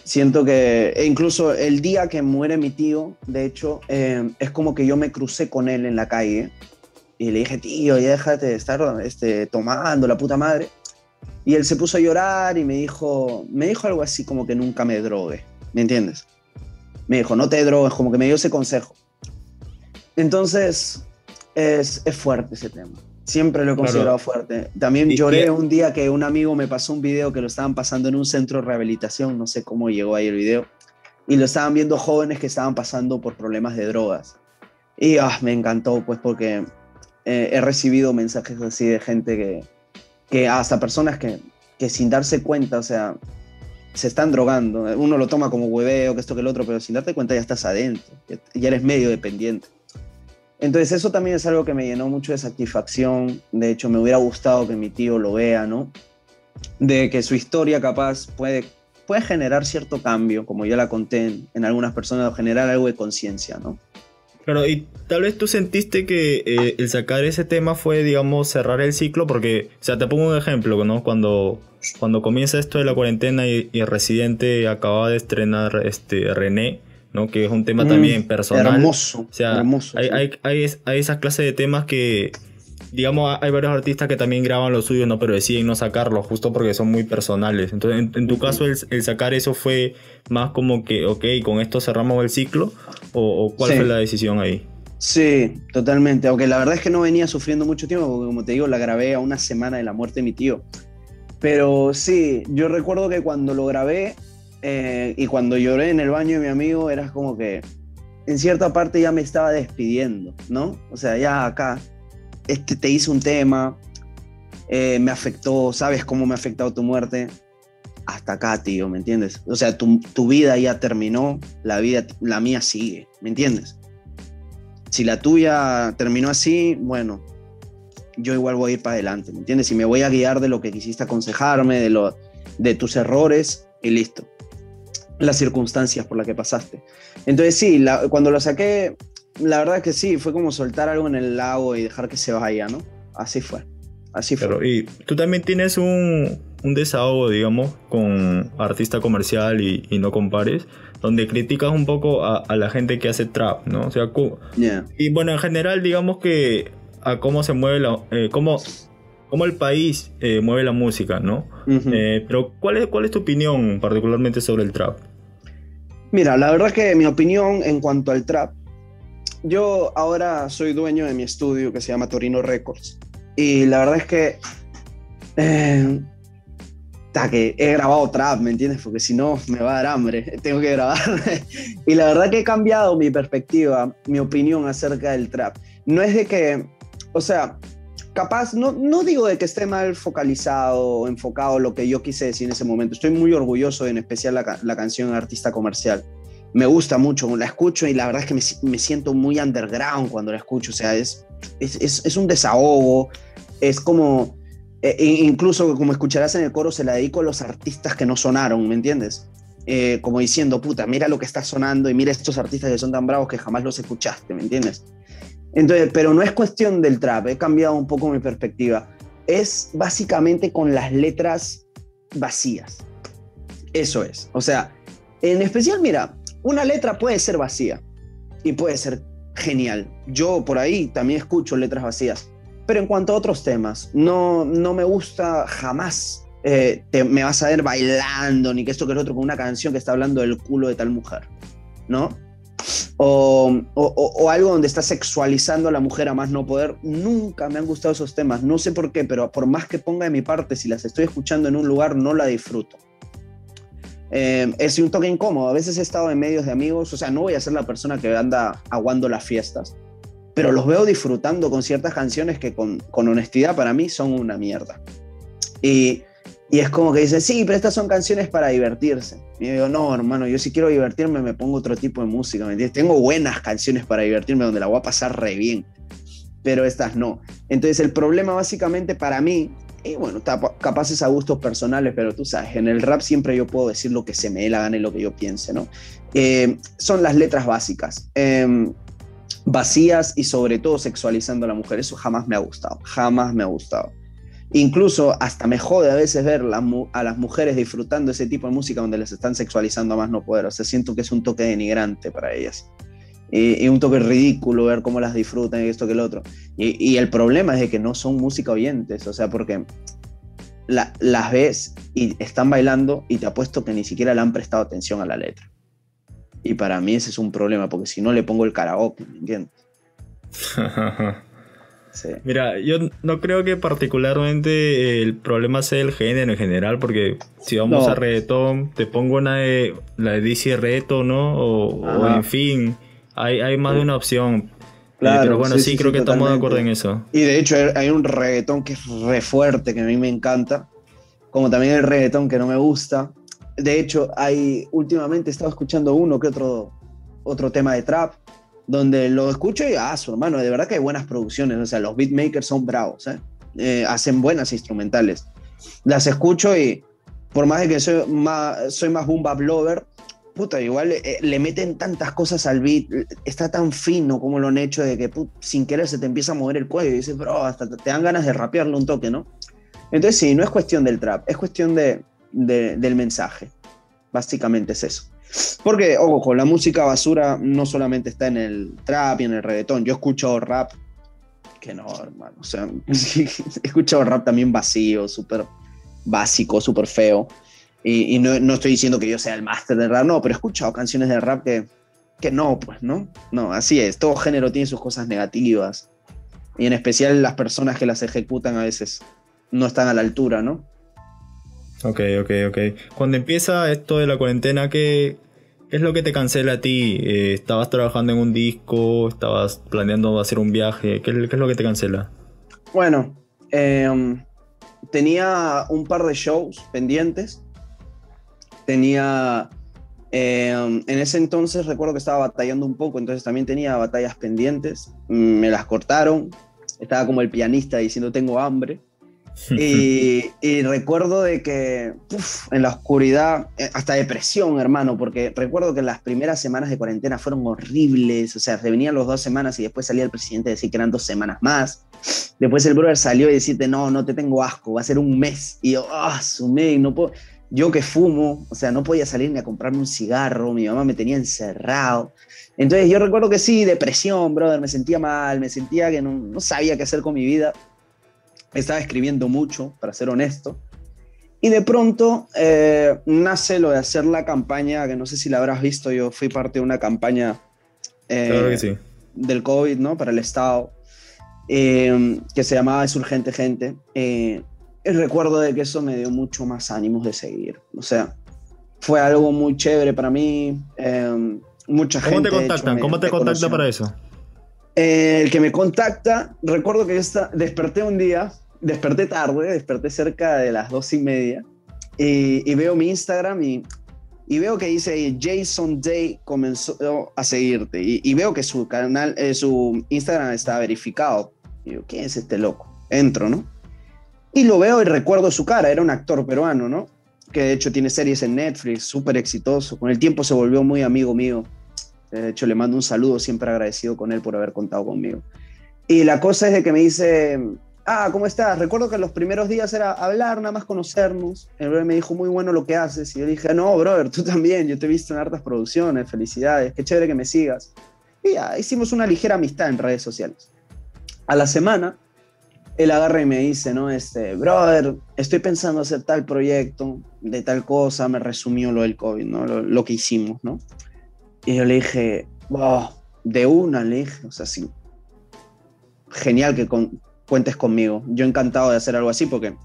siento que, e incluso el día que muere mi tío, de hecho, eh, es como que yo me crucé con él en la calle y le dije, tío, ya déjate de estar este, tomando la puta madre. Y él se puso a llorar y me dijo, me dijo algo así como que nunca me drogue, ¿me entiendes? Me dijo, no te drogues, como que me dio ese consejo. Entonces, es, es fuerte ese tema. Siempre lo he considerado fuerte. También lloré un día que un amigo me pasó un video que lo estaban pasando en un centro de rehabilitación, no sé cómo llegó ahí el video, y lo estaban viendo jóvenes que estaban pasando por problemas de drogas. Y ah, me encantó, pues, porque eh, he recibido mensajes así de gente que, que hasta personas que, que sin darse cuenta, o sea, se están drogando. Uno lo toma como hueveo, que esto, que el otro, pero sin darte cuenta ya estás adentro, ya eres medio dependiente. Entonces eso también es algo que me llenó mucho de satisfacción. De hecho, me hubiera gustado que mi tío lo vea, ¿no? De que su historia capaz puede, puede generar cierto cambio, como ya la conté en, algunas personas, o generar algo de conciencia, ¿no? Claro, y tal vez tú sentiste que eh, el sacar ese tema fue, digamos, cerrar el ciclo, porque, o sea, te pongo un ejemplo, ¿no? Cuando, cuando comienza esto de la cuarentena y, y residente acababa de estrenar este, René, ¿no? Que es un tema también mm, personal. Hermoso. O sea, hermoso, hay, hay, hay, hay, esas clases de temas que, digamos, hay varios artistas que también graban los suyos, ¿no? Pero deciden no sacarlos justo porque son muy personales. Entonces, en, tu caso, el, sacar eso fue más como que, ok, con esto cerramos el ciclo, o, cuál fue la decisión ahí? Sí, totalmente. Aunque la verdad es que no venía sufriendo mucho tiempo, porque como te digo, la grabé a una semana de la muerte de mi tío. Pero sí, yo recuerdo que cuando lo grabé, eh, y cuando lloré en el baño de mi amigo, era como que en cierta parte ya me estaba despidiendo, ¿no? O sea, ya acá, este, te hice un tema, eh, me afectó, sabes cómo me ha afectado tu muerte. Hasta acá, tío, ¿me entiendes? O sea, tu, tu vida ya terminó, la vida, la mía sigue, ¿me entiendes? Si la tuya terminó así, bueno, yo igual voy a ir para adelante, ¿me entiendes? Y me voy a guiar de lo que quisiste aconsejarme, de, lo, de tus errores y listo las circunstancias por las que pasaste. Entonces sí, cuando lo saqué, la verdad que sí, fue como soltar algo en el lago y dejar que se vaya, ¿no? Así fue. Así fue. y tú también tienes un, un desahogo, digamos, con artista comercial y, y, no compares, donde criticas un poco a, a, la gente que hace trap, ¿no? O sea, y bueno, en general, digamos que a cómo se mueve la... Eh, cómo, cómo el país eh, mueve la música, ¿no? eh, pero ¿cuál es, ¿cuál es tu opinión particularmente sobre el trap? Mira, la verdad que mi opinión en cuanto al trap, yo ahora soy dueño de mi estudio que se llama Torino Records. Y la verdad es que, eh, que he grabado trap, ¿me entiendes? Porque si no me va a dar hambre, <laughs> tengo que grabar. <laughs> y la verdad que he cambiado mi perspectiva, mi opinión acerca del trap. No es de que, o sea, capaz, no, no digo de que esté mal focalizado o enfocado lo que yo quise decir en ese momento. Estoy muy orgulloso, en especial la, la canción Artista Comercial. Me gusta mucho, la escucho y la verdad es que me, me siento muy underground cuando la escucho. O sea, es, es, es un desahogo, es como, e, e incluso como escucharás en el coro, se la dedico a los artistas que no sonaron, ¿me entiendes? Eh, como diciendo, puta, mira lo que está sonando y mira estos artistas que son tan bravos que jamás los escuchaste, ¿me entiendes? Entonces, pero no es cuestión del trap, he cambiado un poco mi perspectiva. Es básicamente con las letras vacías. Eso es. O sea, en especial, mira, una letra puede ser vacía y puede ser genial. Yo por ahí también escucho letras vacías. Pero en cuanto a otros temas, no, no me gusta jamás eh, te, me vas a ver bailando, ni que esto que el otro, con una canción que está hablando del culo de tal mujer. ¿no? O, o, algo donde está sexualizando a la mujer a más no poder. Nunca me han gustado esos temas, no sé por qué, pero por más que ponga de mi parte, si las estoy escuchando en un lugar, no la disfruto. Eh, es un toque incómodo. A veces he estado en medios de amigos, o sea, no voy a ser la persona que anda aguando las fiestas, pero los veo disfrutando con ciertas canciones que con, con honestidad para mí son una mierda. Y, y, es como que dicen, sí, pero estas son canciones para divertirse. Y yo digo, no, hermano, yo si quiero divertirme me pongo otro tipo de música, ¿me entiendes? Tengo buenas canciones para divertirme donde la voy a pasar re bien, pero estas no. Entonces el problema básicamente para mí y bueno, capaces a gustos personales, pero tú sabes, en el rap siempre yo puedo decir lo que se me dé la gana y lo que yo piense, ¿no? Eh, son las letras básicas, em, vacías y sobre todo sexualizando a la mujer. Eso jamás me ha gustado, jamás me ha gustado. Incluso hasta me jode a veces ver a las mujeres disfrutando ese tipo de música donde les están sexualizando a más no poder. O sea, siento que es un toque denigrante para ellas y, un toque ridículo ver cómo las disfrutan y esto que el otro. Y, el problema es que no son música oyentes, o sea, porque las ves y están bailando y te apuesto que ni siquiera le han prestado atención a la letra. Y para mí ese es un problema, porque si no le pongo el karaoke, ¿me entiendes? <laughs> Mira, yo no creo que particularmente el problema sea el género en general, porque si vamos a reggaetón, te pongo una de, la de DC Reto, ¿no? o en fin, hay, más de una opción. Eh, claro, pero bueno, sí, creo que estamos de acuerdo en eso. Y de hecho hay un reggaetón que es re fuerte, que a mí me encanta, como también el reggaetón que no me gusta. De hecho, hay últimamente he estado escuchando uno que otro, otro tema de trap, donde lo escucho y, ah, su hermano, de verdad que hay buenas producciones, o sea, los beatmakers son bravos, ¿eh? Eh, hacen buenas instrumentales. Las escucho y por más de que soy más, soy más boom bap lover, puta, igual eh, le meten tantas cosas al beat, está tan fino como lo han hecho de que sin querer se te empieza a mover el cuello y dices, bro, hasta te, dan ganas de rapearle un toque, ¿no? Entonces sí, no es cuestión del trap, es cuestión de, del mensaje. Básicamente es eso. Porque, ojo, la música basura no solamente está en el trap y en el reggaetón. Yo escucho rap, que no, hermano. O sea, <laughs> he escuchado rap también vacío, súper básico, súper feo. Y, no, no, estoy diciendo que yo sea el máster del rap, no, pero he escuchado canciones de rap que, que no, pues, ¿no? No, así es, todo género tiene sus cosas negativas. Y en especial las personas que las ejecutan a veces no están a la altura, ¿no? Ok, ok, ok. Cuando empieza esto de la cuarentena, ¿qué, es lo que te cancela a ti? Eh, ¿Estabas trabajando en un disco? ¿Estabas planeando hacer un viaje? ¿Qué, es lo que te cancela? Bueno, em, tenía un par de shows pendientes tenía, eh, en ese entonces recuerdo que estaba batallando un poco, entonces también tenía batallas pendientes, me las cortaron, estaba como el pianista diciendo tengo hambre. Y, recuerdo de que en la oscuridad, eh, hasta depresión, hermano, porque recuerdo que las primeras semanas de cuarentena fueron horribles, o sea, se venían los dos semanas y después salía el presidente a decir que eran dos semanas más. Después el brother salió y decirte, no, no te tengo asco, va a ser un mes. Y yo, ah, su mes, no puedo yo que fumo, o sea, no podía salir ni a comprarme un cigarro, mi mamá me tenía encerrado. Entonces yo recuerdo que sí, depresión, brother, me sentía mal, me sentía que no, sabía qué hacer con mi vida. Estaba escribiendo mucho, para ser honesto. Y de pronto eh, nace lo de hacer la campaña, que no sé si la habrás visto, yo fui parte de una campaña eh, del COVID, ¿no? Para el Estado, eh, que se llamaba Es Urgente Gente el recuerdo de que eso me dio mucho más ánimos de seguir. O sea, fue algo muy chévere para mí. Mucha ¿Cómo te contactan? ¿Cómo te contacta para eso? Eh, el que me contacta, recuerdo que yo desperté un día, desperté tarde, desperté cerca de las dos y media, y, veo mi Instagram y, veo que dice Jason Day comenzó a seguirte, y, veo que su canal, eh, su Instagram está verificado. Y digo, ¿quién es este loco? Entro, ¿no? Y lo veo y recuerdo su cara, era un actor peruano, ¿no? Que de hecho tiene series en Netflix, súper exitoso. Con el tiempo se volvió muy amigo mío. De hecho, le mando un saludo, siempre agradecido con él por haber contado conmigo. Y la cosa es de que me dice, ah, ¿cómo estás? Recuerdo que los primeros días era hablar, nada más conocernos. El brother me dijo, muy bueno lo que haces. Y yo dije, no, brother, tú también, yo te he visto en hartas producciones, felicidades, qué chévere que me sigas. Y ya, hicimos una ligera amistad en redes sociales. A la semana él agarra y me dice, ¿no? Este, brother, estoy pensando hacer tal proyecto, de tal cosa, me resumió lo del COVID, ¿no? Lo, que hicimos, ¿no? Y yo le dije, de una, le dije, o sea, sí, genial que cuentes conmigo. Yo encantado de hacer algo así porque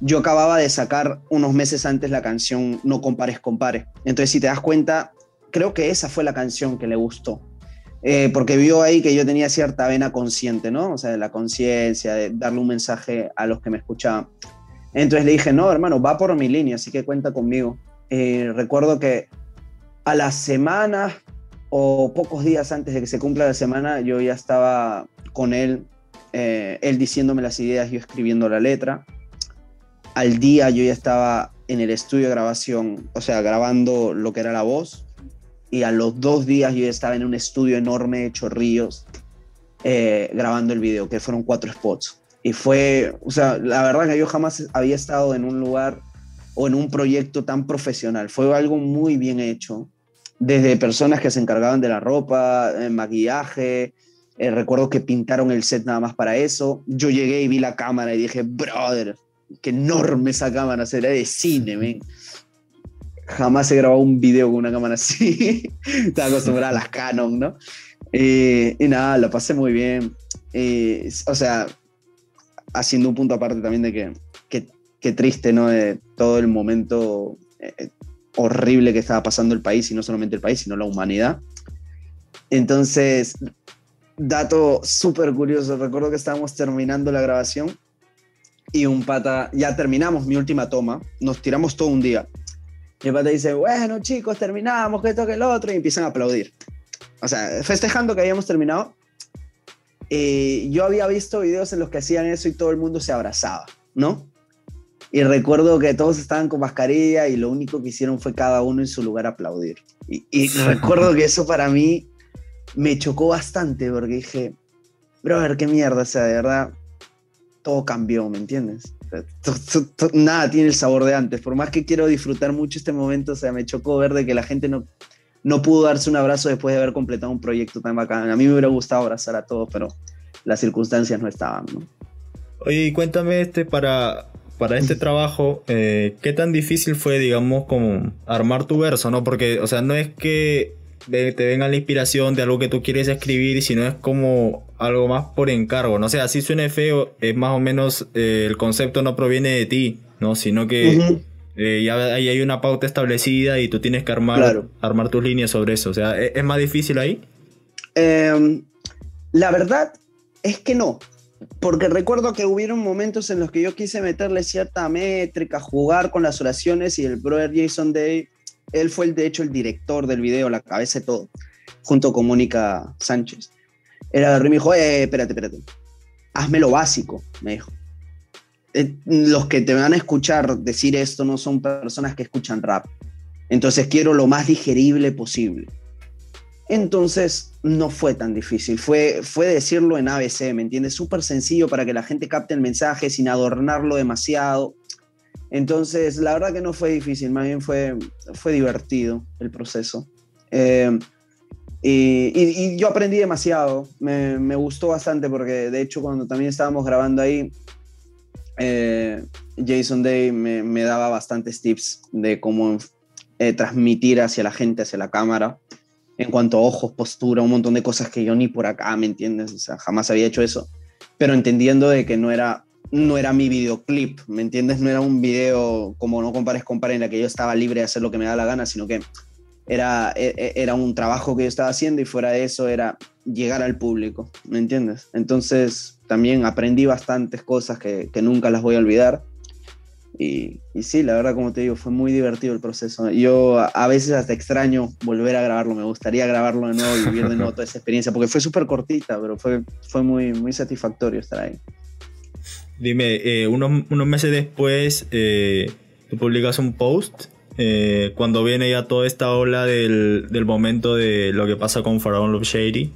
yo acababa de sacar unos meses antes la canción No compares, compare. Entonces, si te das cuenta, creo que esa fue la canción que le gustó. Eh, porque vio ahí que yo tenía cierta vena consciente, ¿no? O sea, de la conciencia, de darle un mensaje a los que me escuchaban. Entonces le dije, no, hermano, va por mi línea, así que cuenta conmigo. Eh, recuerdo que a la semana o pocos días antes de que se cumpla la semana, yo ya estaba con él, eh, él diciéndome las ideas, yo escribiendo la letra. Al día yo ya estaba en el estudio de grabación, o sea, grabando lo que era la voz, y a los dos días yo ya estaba en un estudio enorme de Chorrillos eh, grabando el video, que fueron cuatro spots. Y fue, o sea, la verdad que yo jamás había estado en un lugar o en un proyecto tan profesional. Fue algo muy bien hecho, desde personas que se encargaban de la ropa, el maquillaje. Eh, recuerdo que pintaron el set nada más para eso. Yo llegué y vi la cámara y dije, brother, qué enorme esa cámara, será de cine, men jamás he grabado un video con una cámara así. <laughs> Estaba acostumbrada a las Canon, ¿no? Eh, y nada, lo pasé muy bien. Eh, o sea, haciendo un punto aparte también de que, qué triste, ¿no? De todo el momento eh, horrible que estaba pasando el país, y no solamente el país, sino la humanidad. Entonces, dato súper curioso, recuerdo que estábamos terminando la grabación y un pata, ya terminamos mi última toma, nos tiramos todo un día y el pata dice, bueno chicos, terminamos, que esto, el otro, y empiezan a aplaudir. O sea, festejando que habíamos terminado. Y yo había visto videos en los que hacían eso y todo el mundo se abrazaba, ¿no? Y recuerdo que todos estaban con mascarilla y lo único que hicieron fue cada uno en su lugar aplaudir. Y, y recuerdo que eso para mí me chocó bastante porque dije, brother, qué mierda, o sea, de verdad, todo cambió, ¿me entiendes? nada tiene el sabor de antes. Por más que quiero disfrutar mucho este momento, o sea, me chocó ver de que la gente no, no pudo darse un abrazo después de haber completado un proyecto tan bacán. A mí me hubiera gustado abrazar a todos, pero las circunstancias no estaban, ¿no? Oye, y cuéntame este para, para este trabajo, eh, ¿qué tan difícil fue, digamos, como armar tu verso, no? Porque, o sea, no es que te venga la inspiración de algo que tú quieres escribir, sino es como algo más por encargo, no sé, así suene feo, es más o menos eh, el concepto no proviene de ti, ¿no? Sino que eh, ya ahí hay una pauta establecida y tú tienes que armar, armar tus líneas sobre eso, o sea, ¿es, más difícil ahí? Em, la verdad es que no, porque recuerdo que hubieron momentos en los que yo quise meterle cierta métrica, jugar con las oraciones y el brother Jason Day él fue el, de hecho el director del video, la cabeza de todo, junto con Mónica Sánchez. Era y me dijo, eh, espérate, espérate, hazme lo básico, me dijo. Eh, los que te van a escuchar decir esto no son personas que escuchan rap. Entonces quiero lo más digerible posible. Entonces no fue tan difícil, fue, fue decirlo en ABC, ¿me entiendes? Súper sencillo para que la gente capte el mensaje sin adornarlo demasiado. Entonces, la verdad que no fue difícil, más bien fue, fue divertido el proceso. Eh, y, yo aprendí demasiado, me, me, gustó bastante porque de hecho cuando también estábamos grabando ahí, eh, Jason Day me, daba bastantes tips de cómo eh, transmitir hacia la gente, hacia la cámara, en cuanto a ojos, postura, un montón de cosas que yo ni por acá, ¿me entiendes? O sea, jamás había hecho eso, pero entendiendo de que no era no era mi videoclip, ¿me entiendes? No era un video como no compares, compare en la que yo estaba libre de hacer lo que me da la gana, sino que era, e, e, era un trabajo que yo estaba haciendo y fuera de eso era llegar al público, ¿me entiendes? Entonces también aprendí bastantes cosas que, nunca las voy a olvidar. Y, y, sí, la verdad, como te digo, fue muy divertido el proceso. Yo a, veces hasta extraño volver a grabarlo, me gustaría grabarlo de nuevo y vivir de nuevo toda esa experiencia, porque fue súper cortita, pero fue, fue muy, muy satisfactorio estar ahí. Dime, eh, unos, unos, meses después eh, tú publicas un post eh, cuando viene ya toda esta ola del, del, momento de lo que pasa con Pharaoh Love Shady.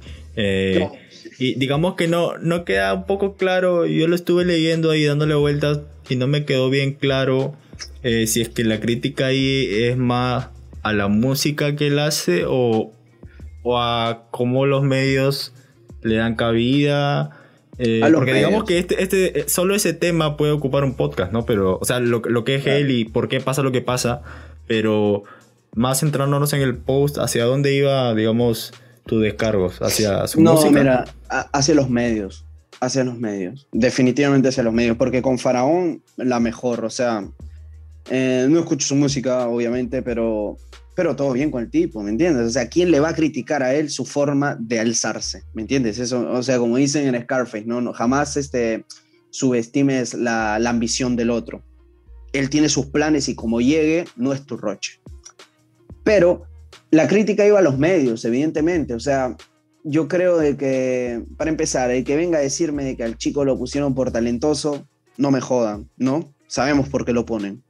Y digamos que no, no queda un poco claro, yo lo estuve leyendo ahí dándole vueltas y no me quedó bien claro si es que la crítica ahí es más a la música que él hace o, o a cómo los medios le dan cabida eh, porque digamos que este, este, eh, solo ese tema puede ocupar un podcast, ¿no? Pero, o sea, lo, que es él y por qué pasa lo que pasa, pero más centrándonos en el post, ¿hacia dónde iba, digamos, tus descargos? ¿Hacia su no, mira, hacia los medios. Hacia los medios. Definitivamente hacia los medios. Porque con Faraón, la mejor. O sea, eh, no escucho su música, obviamente, pero, pero todo bien con el tipo, ¿me entiendes? O sea, ¿quién le va a criticar a él su forma de alzarse? ¿Me entiendes? Eso, o sea, como dicen en Scarface, no, no jamás este, subestimes la, la ambición del otro. Él tiene sus planes y como llegue, no es tu roche. Pero la crítica iba a los medios, evidentemente. O sea, yo creo de que, para empezar, el que venga a decirme de que al chico lo pusieron por talentoso, no me jodan, ¿no? Sabemos por qué lo ponen.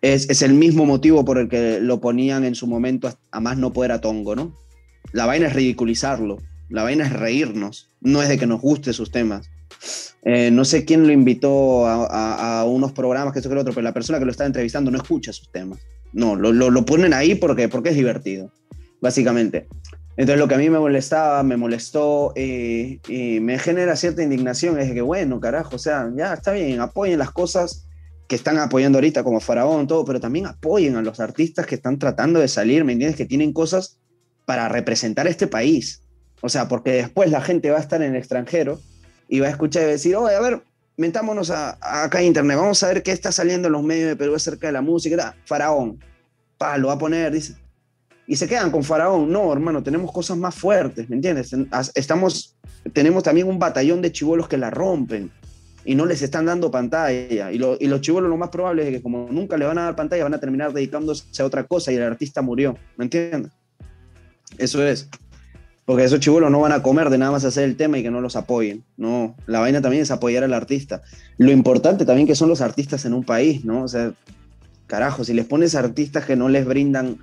Es, es el mismo motivo por el que lo ponían en su momento a más no poder a Tongo, ¿no? La vaina es ridiculizarlo, la vaina es reírnos, no es de que nos guste sus temas. Eh, no sé quién lo invitó a, a, unos programas, que esto que lo otro, pero la persona que lo está entrevistando no escucha sus temas. No, lo, lo, ponen ahí porque, porque es divertido, básicamente. Entonces lo que a mí me molestaba, me molestó y, me genera cierta indignación es que, bueno, carajo, o sea, ya está bien, apoyen las cosas que están apoyando ahorita como Faraón, todo, pero también apoyen a los artistas que están tratando de salir, ¿me entiendes? Que tienen cosas para representar este país. O sea, porque después la gente va a estar en el extranjero y va a escuchar y decir, oye, a ver, metámonos a, acá en internet, vamos a ver qué está saliendo en los medios de Perú acerca de la música, Faraón, pa, lo va a poner, dice, y se quedan con Faraón, no, hermano, tenemos cosas más fuertes, ¿me entiendes? Estamos, tenemos también un batallón de chivolos que la rompen y no les están dando pantalla, y, los chivolos lo más probable es que como nunca le van a dar pantalla, van a terminar dedicándose a otra cosa y el artista murió, ¿me entiendes? Eso es. Porque esos chivolos no van a comer de nada más hacer el tema y que no los apoyen. No, la vaina también es apoyar al artista. Lo importante también que son los artistas en un país, ¿no? O sea, carajo, si les pones artistas que no les brindan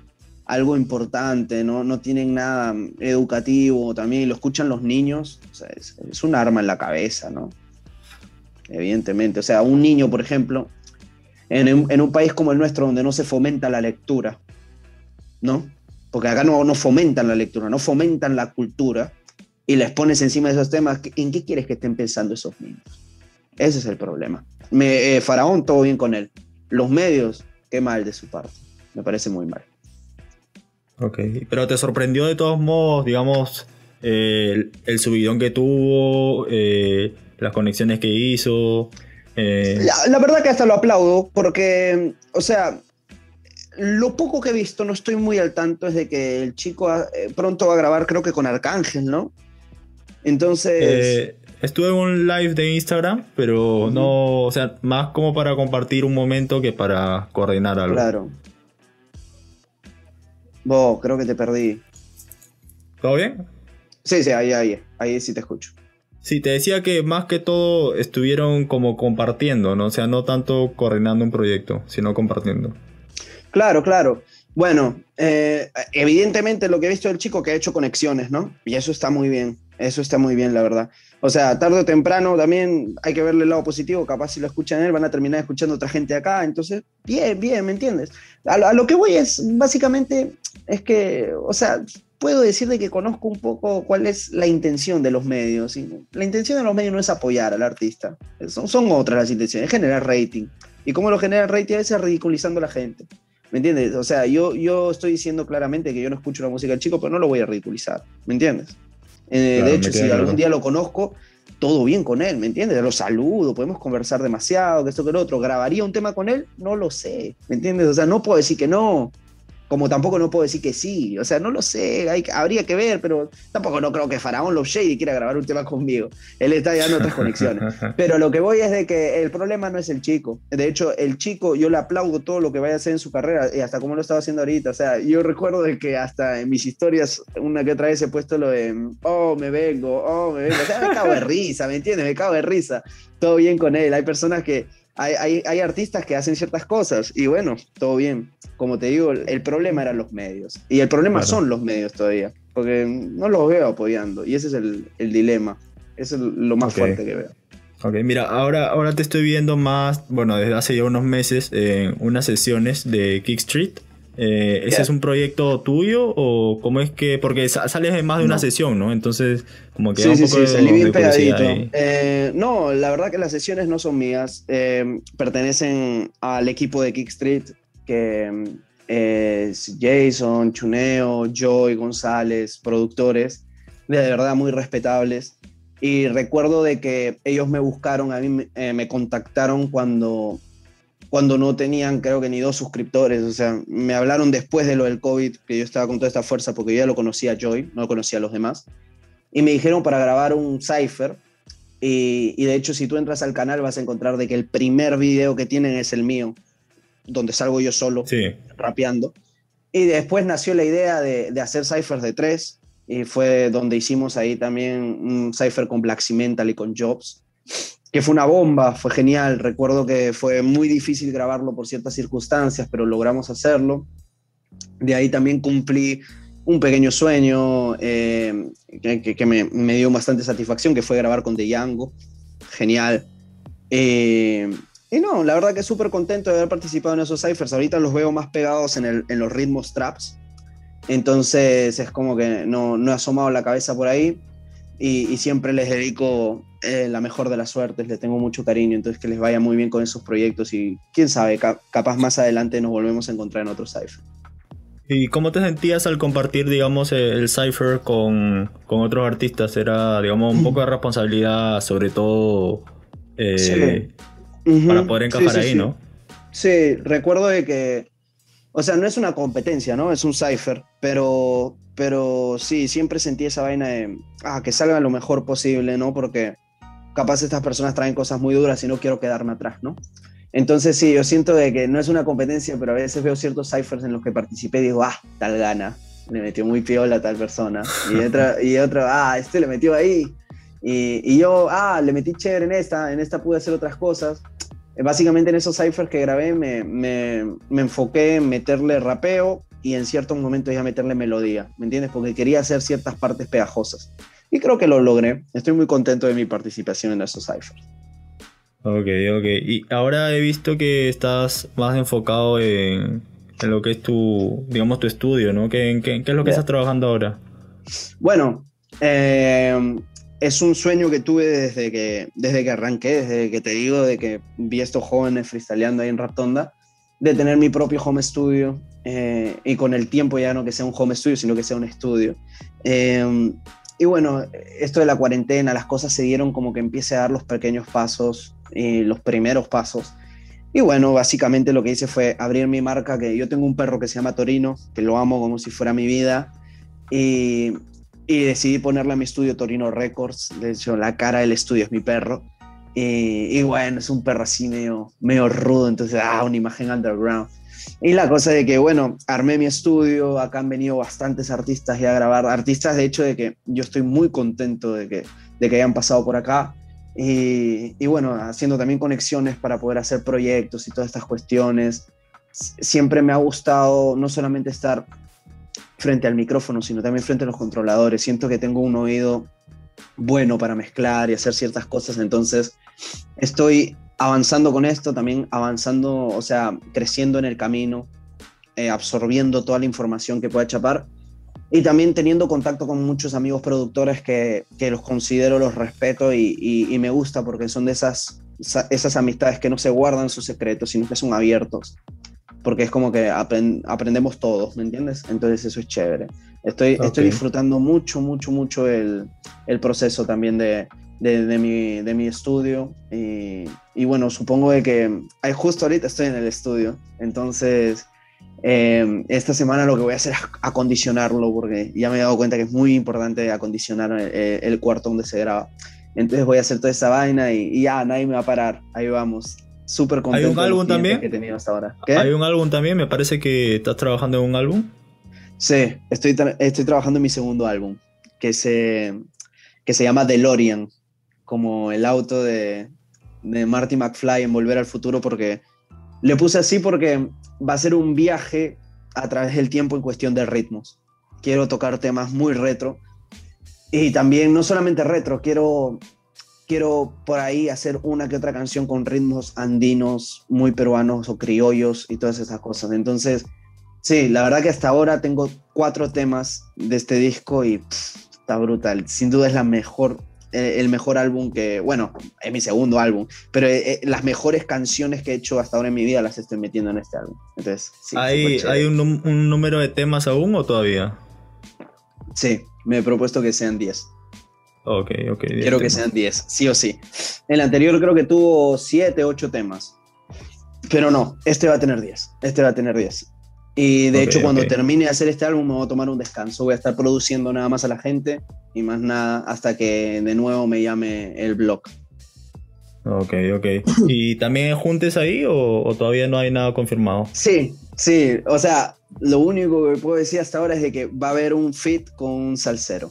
algo importante, no, no tienen nada educativo también lo escuchan los niños, es un arma en la cabeza, ¿no? Evidentemente. O sea, un niño, por ejemplo, en, en un país como el nuestro donde no se fomenta la lectura, ¿no? porque acá no, no fomentan la lectura, no fomentan la cultura, y les pones encima de esos temas, ¿en qué quieres que estén pensando esos niños? Ese es el problema. Me, eh, Faraón, todo bien con él. Los medios, qué mal de su parte. Me parece muy mal. Ok, pero te sorprendió de todos modos, digamos, el, subidón que tuvo, eh, las conexiones que hizo. Eh. La, la, verdad que hasta lo aplaudo, porque, o sea, lo poco que he visto, no estoy muy al tanto, es de que el chico eh, pronto va a grabar, creo que con Arcángel, ¿no? Entonces... Eh, estuve en un live de Instagram, pero no, o sea, más como para compartir un momento que para coordinar algo. Claro. Vos, creo que te perdí. ¿Todo bien? Sí, sí, ahí, ahí, ahí sí te escucho. Sí, te decía que más que todo estuvieron como compartiendo, ¿no? O sea, no tanto coordinando un proyecto, sino compartiendo. Claro, claro. Bueno, eh, evidentemente lo que he visto del chico que ha hecho conexiones, ¿no? Y eso está muy bien, eso está muy bien, la verdad. O sea, tarde o temprano también hay que verle el lado positivo, capaz si lo escuchan él van a terminar escuchando otra gente acá, entonces, bien, bien, ¿me entiendes? A lo, que voy es, básicamente, es que, o sea, puedo decir de que conozco un poco cuál es la intención de los medios. La intención de los medios no es apoyar al artista, son, son otras las intenciones, es generar rating. ¿Y cómo lo genera el rating? A veces ridiculizando a la gente. ¿Me entiendes? O sea, yo, yo estoy diciendo claramente que yo no escucho la música del chico, pero no lo voy a ridiculizar. ¿Me entiendes? Eh, de hecho, si algún día lo conozco, todo bien con él, ¿me entiendes? Lo saludo, podemos conversar demasiado, que esto, que lo otro. ¿Grabaría un tema con él? No lo sé, ¿me entiendes? O sea, no puedo decir que no como tampoco no puedo decir que sí, o sea, no lo sé, hay, habría que ver, pero tampoco no creo que Faraón Love Shady quiera grabar un tema conmigo, él está en otras conexiones, <laughs> pero lo que voy es de que el problema no es el chico, de hecho el chico yo le aplaudo todo lo que vaya a hacer en su carrera y hasta como lo estaba haciendo ahorita, o sea, yo recuerdo de que hasta en mis historias una que otra vez he puesto lo de, oh, me vengo, oh, me vengo, o sea, me cago de risa, ¿me entiendes? Me cago de risa, todo bien con él, hay personas que hay, artistas que hacen ciertas cosas y bueno, todo bien. Como te digo, el, problema eran los medios. Y el problema son los medios todavía, porque no los veo apoyando y ese es el, dilema. Eso es lo más fuerte que veo. Ok, mira, ahora, ahora te estoy viendo más, bueno, desde hace ya unos meses en unas sesiones de Kick Street. Eh, ¿Ese es un proyecto tuyo o cómo es que.? Porque sales de más de una sesión, ¿no? Entonces, como que. Sí, sí, sí, salí bien pegadito. Eh, no, la verdad que las sesiones no son mías. Eh, pertenecen al equipo de Kick Street que, eh, Jason, Chuneo, Joy, González, productores, de verdad muy respetables. Y recuerdo de que ellos me buscaron, a mí me contactaron cuando, cuando no tenían creo que ni dos suscriptores, o sea, me hablaron después de lo del COVID, que yo estaba con toda esta fuerza porque yo ya lo conocía a Joy, no lo conocía a los demás, y me dijeron para grabar un cipher, y, y, de hecho si tú entras al canal vas a encontrar de que el primer video que tienen es el mío, donde salgo yo solo rapeando. Y después nació la idea de, de hacer ciphers de tres, y fue donde hicimos ahí también un cipher con Black Cimental y con Jobs, que fue una bomba, fue genial. Recuerdo que fue muy difícil grabarlo por ciertas circunstancias, pero logramos hacerlo. De ahí también cumplí un pequeño sueño eh, que, que me, dio bastante satisfacción, que fue grabar con Django. Genial. Eh, y no, la verdad que súper contento de haber participado en esos ciphers. Ahorita los veo más pegados en, el, en los ritmos traps. Entonces es como que no, no he asomado la cabeza por ahí y, y siempre les dedico eh, la mejor de las suertes, les tengo mucho cariño, entonces que les vaya muy bien con esos proyectos y quién sabe, cap capaz más adelante nos volvemos a encontrar en otro cipher. ¿Y cómo te sentías al compartir, digamos, el cipher con, con otros artistas? Era, digamos, un poco de responsabilidad, sobre todo eh, sí. para poder encajar sí, sí, ahí, ¿no? Sí, recuerdo de que o sea, no es una competencia, ¿no? Es un cipher, pero, pero sí, siempre sentí esa vaina de ah, que salga lo mejor posible, ¿no? Porque capaz estas personas traen cosas muy duras y no quiero quedarme atrás, ¿no? Entonces sí, yo siento de que no es una competencia, pero a veces veo ciertos ciphers en los que participé y digo, ah, tal gana, le metió muy piola a tal persona. Y otra, <laughs> y otro, ah, este le metió ahí. Y, y, yo, ah, le metí chévere en esta, en esta pude hacer otras cosas. Básicamente en esos ciphers que grabé me, me, me enfoqué en meterle rapeo y en ciertos momentos ya meterle melodía, ¿me entiendes? Porque quería hacer ciertas partes pegajosas. Y creo que lo logré. Estoy muy contento de mi participación en esos ciphers. Ok, ok. Y ahora he visto que estás más enfocado en, en lo que es tu, digamos, tu estudio, ¿no? ¿Qué, qué, qué es lo que estás trabajando ahora? Bueno, eh, es un sueño que tuve desde que, desde que arranqué, desde que te digo, de que vi a estos jóvenes freestyleando ahí en Raptonda, de tener mi propio home studio eh, y con el tiempo ya no que sea un home studio, sino que sea un estudio. Eh, y bueno, esto de la cuarentena, las cosas se dieron como que empiece a dar los pequeños pasos, y los primeros pasos. Y bueno, básicamente lo que hice fue abrir mi marca, que yo tengo un perro que se llama Torino, que lo amo como si fuera mi vida. Y y decidí ponerle a mi estudio Torino Records. De hecho, la cara del estudio es mi perro. Y, y bueno, es un perro así medio, medio rudo, entonces, ah, una imagen underground. Y la cosa de que, bueno, armé mi estudio, acá han venido bastantes artistas ya a grabar, artistas de hecho de que yo estoy muy contento de que, de que hayan pasado por acá. Y, y bueno, haciendo también conexiones para poder hacer proyectos y todas estas cuestiones. Siempre me ha gustado no solamente estar frente al micrófono, sino también frente a los controladores. Siento que tengo un oído bueno para mezclar y hacer ciertas cosas, entonces estoy avanzando con esto, también avanzando, o sea, creciendo en el camino, eh, absorbiendo toda la información que pueda chapar y también teniendo contacto con muchos amigos productores que, que los considero, los respeto y, y, y, me gusta porque son de esas, esas amistades que no se guardan sus secretos, sino que son abiertos porque es como que aprend aprendemos todos, ¿me entiendes? Entonces eso es chévere. Estoy, okay. estoy disfrutando mucho, mucho, mucho el, el proceso también de, de, de, mi, de mi estudio y, y, bueno, supongo de que ay, justo ahorita estoy en el estudio, entonces eh, esta semana lo que voy a hacer es acondicionarlo porque ya me he dado cuenta que es muy importante acondicionar el, el cuarto donde se graba. Entonces voy a hacer toda esa vaina y, y ya nadie me va a parar, ahí vamos súper contento. ¿Hay un álbum también? Que he tenido hasta ahora. ¿Qué? ¿Hay un álbum también? Me parece que estás trabajando en un álbum. Sí, estoy, estoy trabajando en mi segundo álbum, que se, que se llama DeLorean, como el auto de, de Marty McFly en Volver al Futuro, porque le puse así porque va a ser un viaje a través del tiempo en cuestión de ritmos. Quiero tocar temas muy retro y también no solamente retro, quiero quiero por ahí hacer una que otra canción con ritmos andinos, muy peruanos o criollos y todas esas cosas. Entonces, sí, la verdad que hasta ahora tengo cuatro temas de este disco y pff, está brutal. Sin duda es la mejor el mejor álbum que, bueno, es mi segundo álbum, pero eh, eh, las mejores canciones que he hecho hasta ahora en mi vida las estoy metiendo en este álbum. Entonces, sí, ¿Hay, ¿hay un, un, número de temas aún o todavía? Sí, me he propuesto que sean 10. Ok, ok. Quiero que sean 10, sí o sí. El anterior creo que tuvo 7, 8 temas. Pero no, este va a tener 10. Este va a tener 10. Y de hecho, cuando termine de hacer este álbum, me voy a tomar un descanso. Voy a estar produciendo nada más a la gente y más nada hasta que de nuevo me llame el blog. Ok, ok. ¿Y también juntes ahí o, todavía no hay nada confirmado? Sí, sí. O sea, lo único que puedo decir hasta ahora es de que va a haber un fit con un salsero.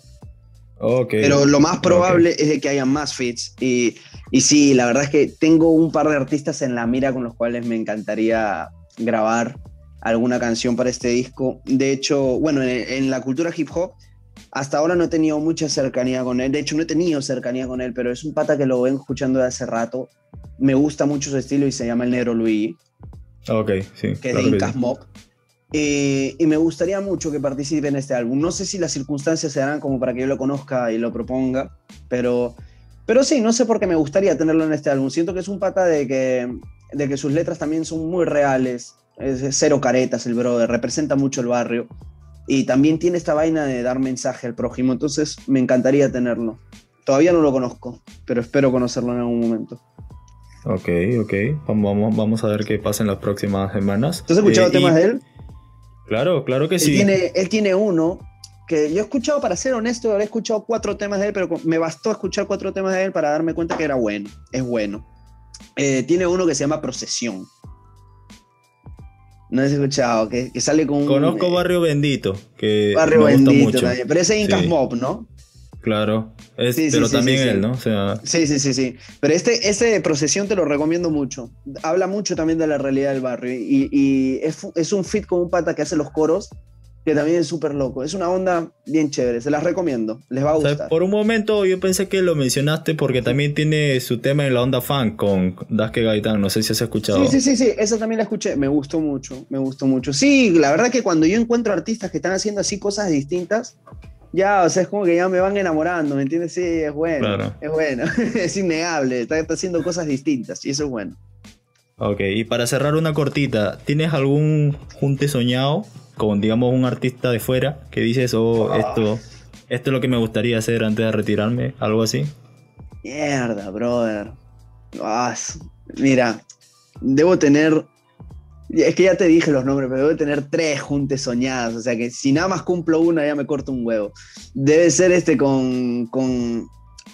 Okay. Pero lo más probable es de que haya más fits. Y, y sí, la verdad es que tengo un par de artistas en la mira con los cuales me encantaría grabar alguna canción para este disco. De hecho, bueno, en, la cultura hip hop, hasta ahora no he tenido mucha cercanía con él. De hecho, no he tenido cercanía con él, pero es un pata que lo vengo escuchando de hace rato. Me gusta mucho su estilo y se llama el Negro Luigi. Ok, sí. Que es de Incas Mob. Eh, y me gustaría mucho que participe en este álbum. No sé si las circunstancias se darán como para que yo lo conozca y lo proponga, pero, pero sí, no sé por qué me gustaría tenerlo en este álbum. Siento que es un pata de que, de que sus letras también son muy reales es cero caretas el brother, representa mucho el barrio y también tiene esta vaina de dar mensaje al prójimo, entonces me encantaría tenerlo. Todavía no lo conozco, pero espero conocerlo en algún momento. Ok, ok, vamos, vamos a ver qué pasa en las próximas semanas. ¿Tú has escuchado eh, temas de él? Claro, claro que él sí. Tiene, él tiene uno que yo he escuchado, para ser honesto, he escuchado cuatro temas de él, pero me bastó escuchar cuatro temas de él para darme cuenta que era bueno, es bueno. Eh, tiene uno que se llama Procesión. No he escuchado, que, que sale con. Conozco Barrio Bendito, que Barrio Bendito también. Pero ese Incas Mob, ¿no? Claro, pero también él, ¿no? O sea... Sí, sí, sí, sí. Pero este, este procesión te lo recomiendo mucho. Habla mucho también de la realidad del barrio y, y es, es, un fit con un pata que hace los coros que también es súper loco. Es una onda bien chévere, se las recomiendo, les va a gustar. por un momento yo pensé que lo mencionaste porque también tiene su tema en la onda fan con Daske Gaitán, no sé si has escuchado. Sí, sí, sí, sí, esa también la escuché, me gustó mucho, me gustó mucho. Sí, la verdad que cuando yo encuentro artistas que están haciendo así cosas distintas, ya, o sea, es como que ya me van enamorando, ¿me entiendes? Sí, es bueno, es bueno, <laughs> es innegable, está, está haciendo cosas distintas y eso es bueno. Ok, y para cerrar una cortita, ¿tienes algún junte soñado con, digamos, un artista de fuera que dices, oh, esto, esto es lo que me gustaría hacer antes de retirarme, algo así. Mierda, brother. Ah, mira, debo tener. Es que ya te dije los nombres, pero debo tener tres juntes soñadas. O sea que si nada más cumplo una, ya me corto un huevo. Debe ser este con. con.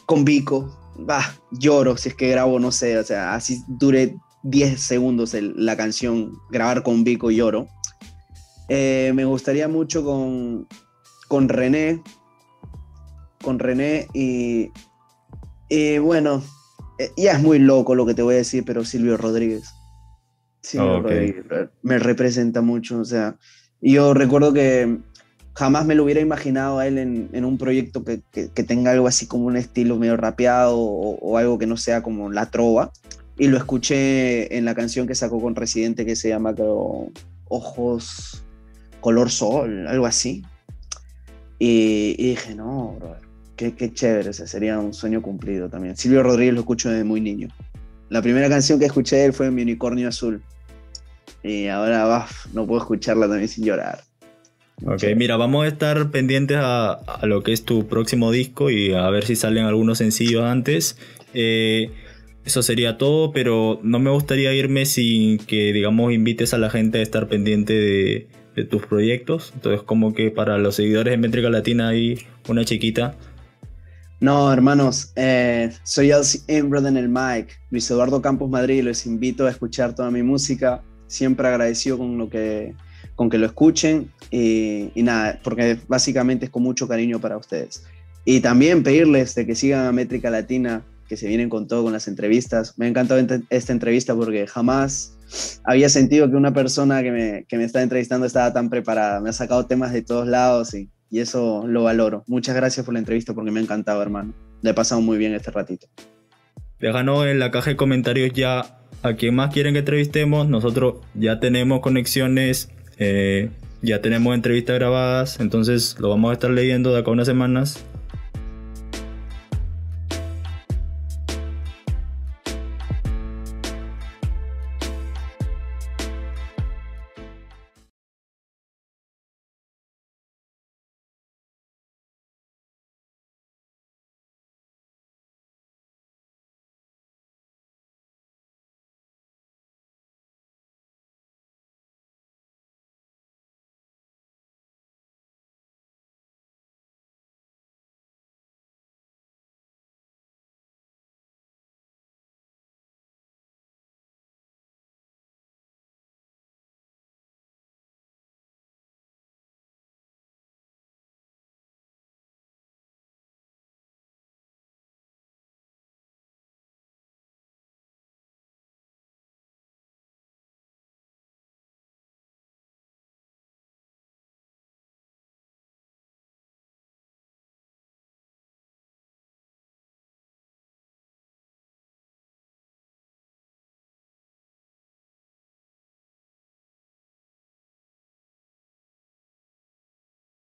con Vico. Bah, lloro si es que grabo, no sé. O sea, así dure 10 segundos la canción, grabar con Vico lloro. Eh, me gustaría mucho con, con René, con René y, bueno, eh, ya es muy loco lo que te voy a decir, pero Silvio Rodríguez. Silvio Rodríguez me representa mucho, o sea, yo recuerdo que jamás me lo hubiera imaginado a él en, un proyecto que, tenga algo así como un estilo medio rapeado o, o, algo que no sea como la trova. Y lo escuché en la canción que sacó con Residente que se llama creo, Ojos, color sol, algo así. Y, dije, no, brother, qué, qué chévere, ese sería un sueño cumplido también. Silvio Rodríguez lo escucho desde muy niño. La primera canción que escuché de él fue Mi Unicornio Azul. Y ahora no puedo escucharla también sin llorar. Ok, mira, vamos a estar pendientes a, a, lo que es tu próximo disco y a ver si salen algunos sencillos antes. Eh, eso sería todo, pero no me gustaría irme sin que, digamos, invites a la gente a estar pendiente de, de tus proyectos. Entonces, como que para los seguidores de Métrica Latina hay una chiquita. No, hermanos, eh, soy Embroid en el mic, Luis Eduardo Campos Madrid, les invito a escuchar toda mi música, siempre agradecido con lo que, con que lo escuchen y, y nada, porque básicamente es con mucho cariño para ustedes. Y también pedirles de que sigan a Métrica Latina, que se vienen con todo con las entrevistas. Me ha encantado esta entrevista porque jamás había sentido que una persona que me, que me está entrevistando estaba tan preparada. Me ha sacado temas de todos lados y, y eso lo valoro. Muchas gracias por la entrevista porque me ha encantado, hermano. Le he pasado muy bien este ratito. Déjanos en la caja de comentarios ya a quién más quieren que entrevistemos. Nosotros ya tenemos conexiones, eh, ya tenemos entrevistas grabadas, entonces lo vamos a estar leyendo de acá a unas semanas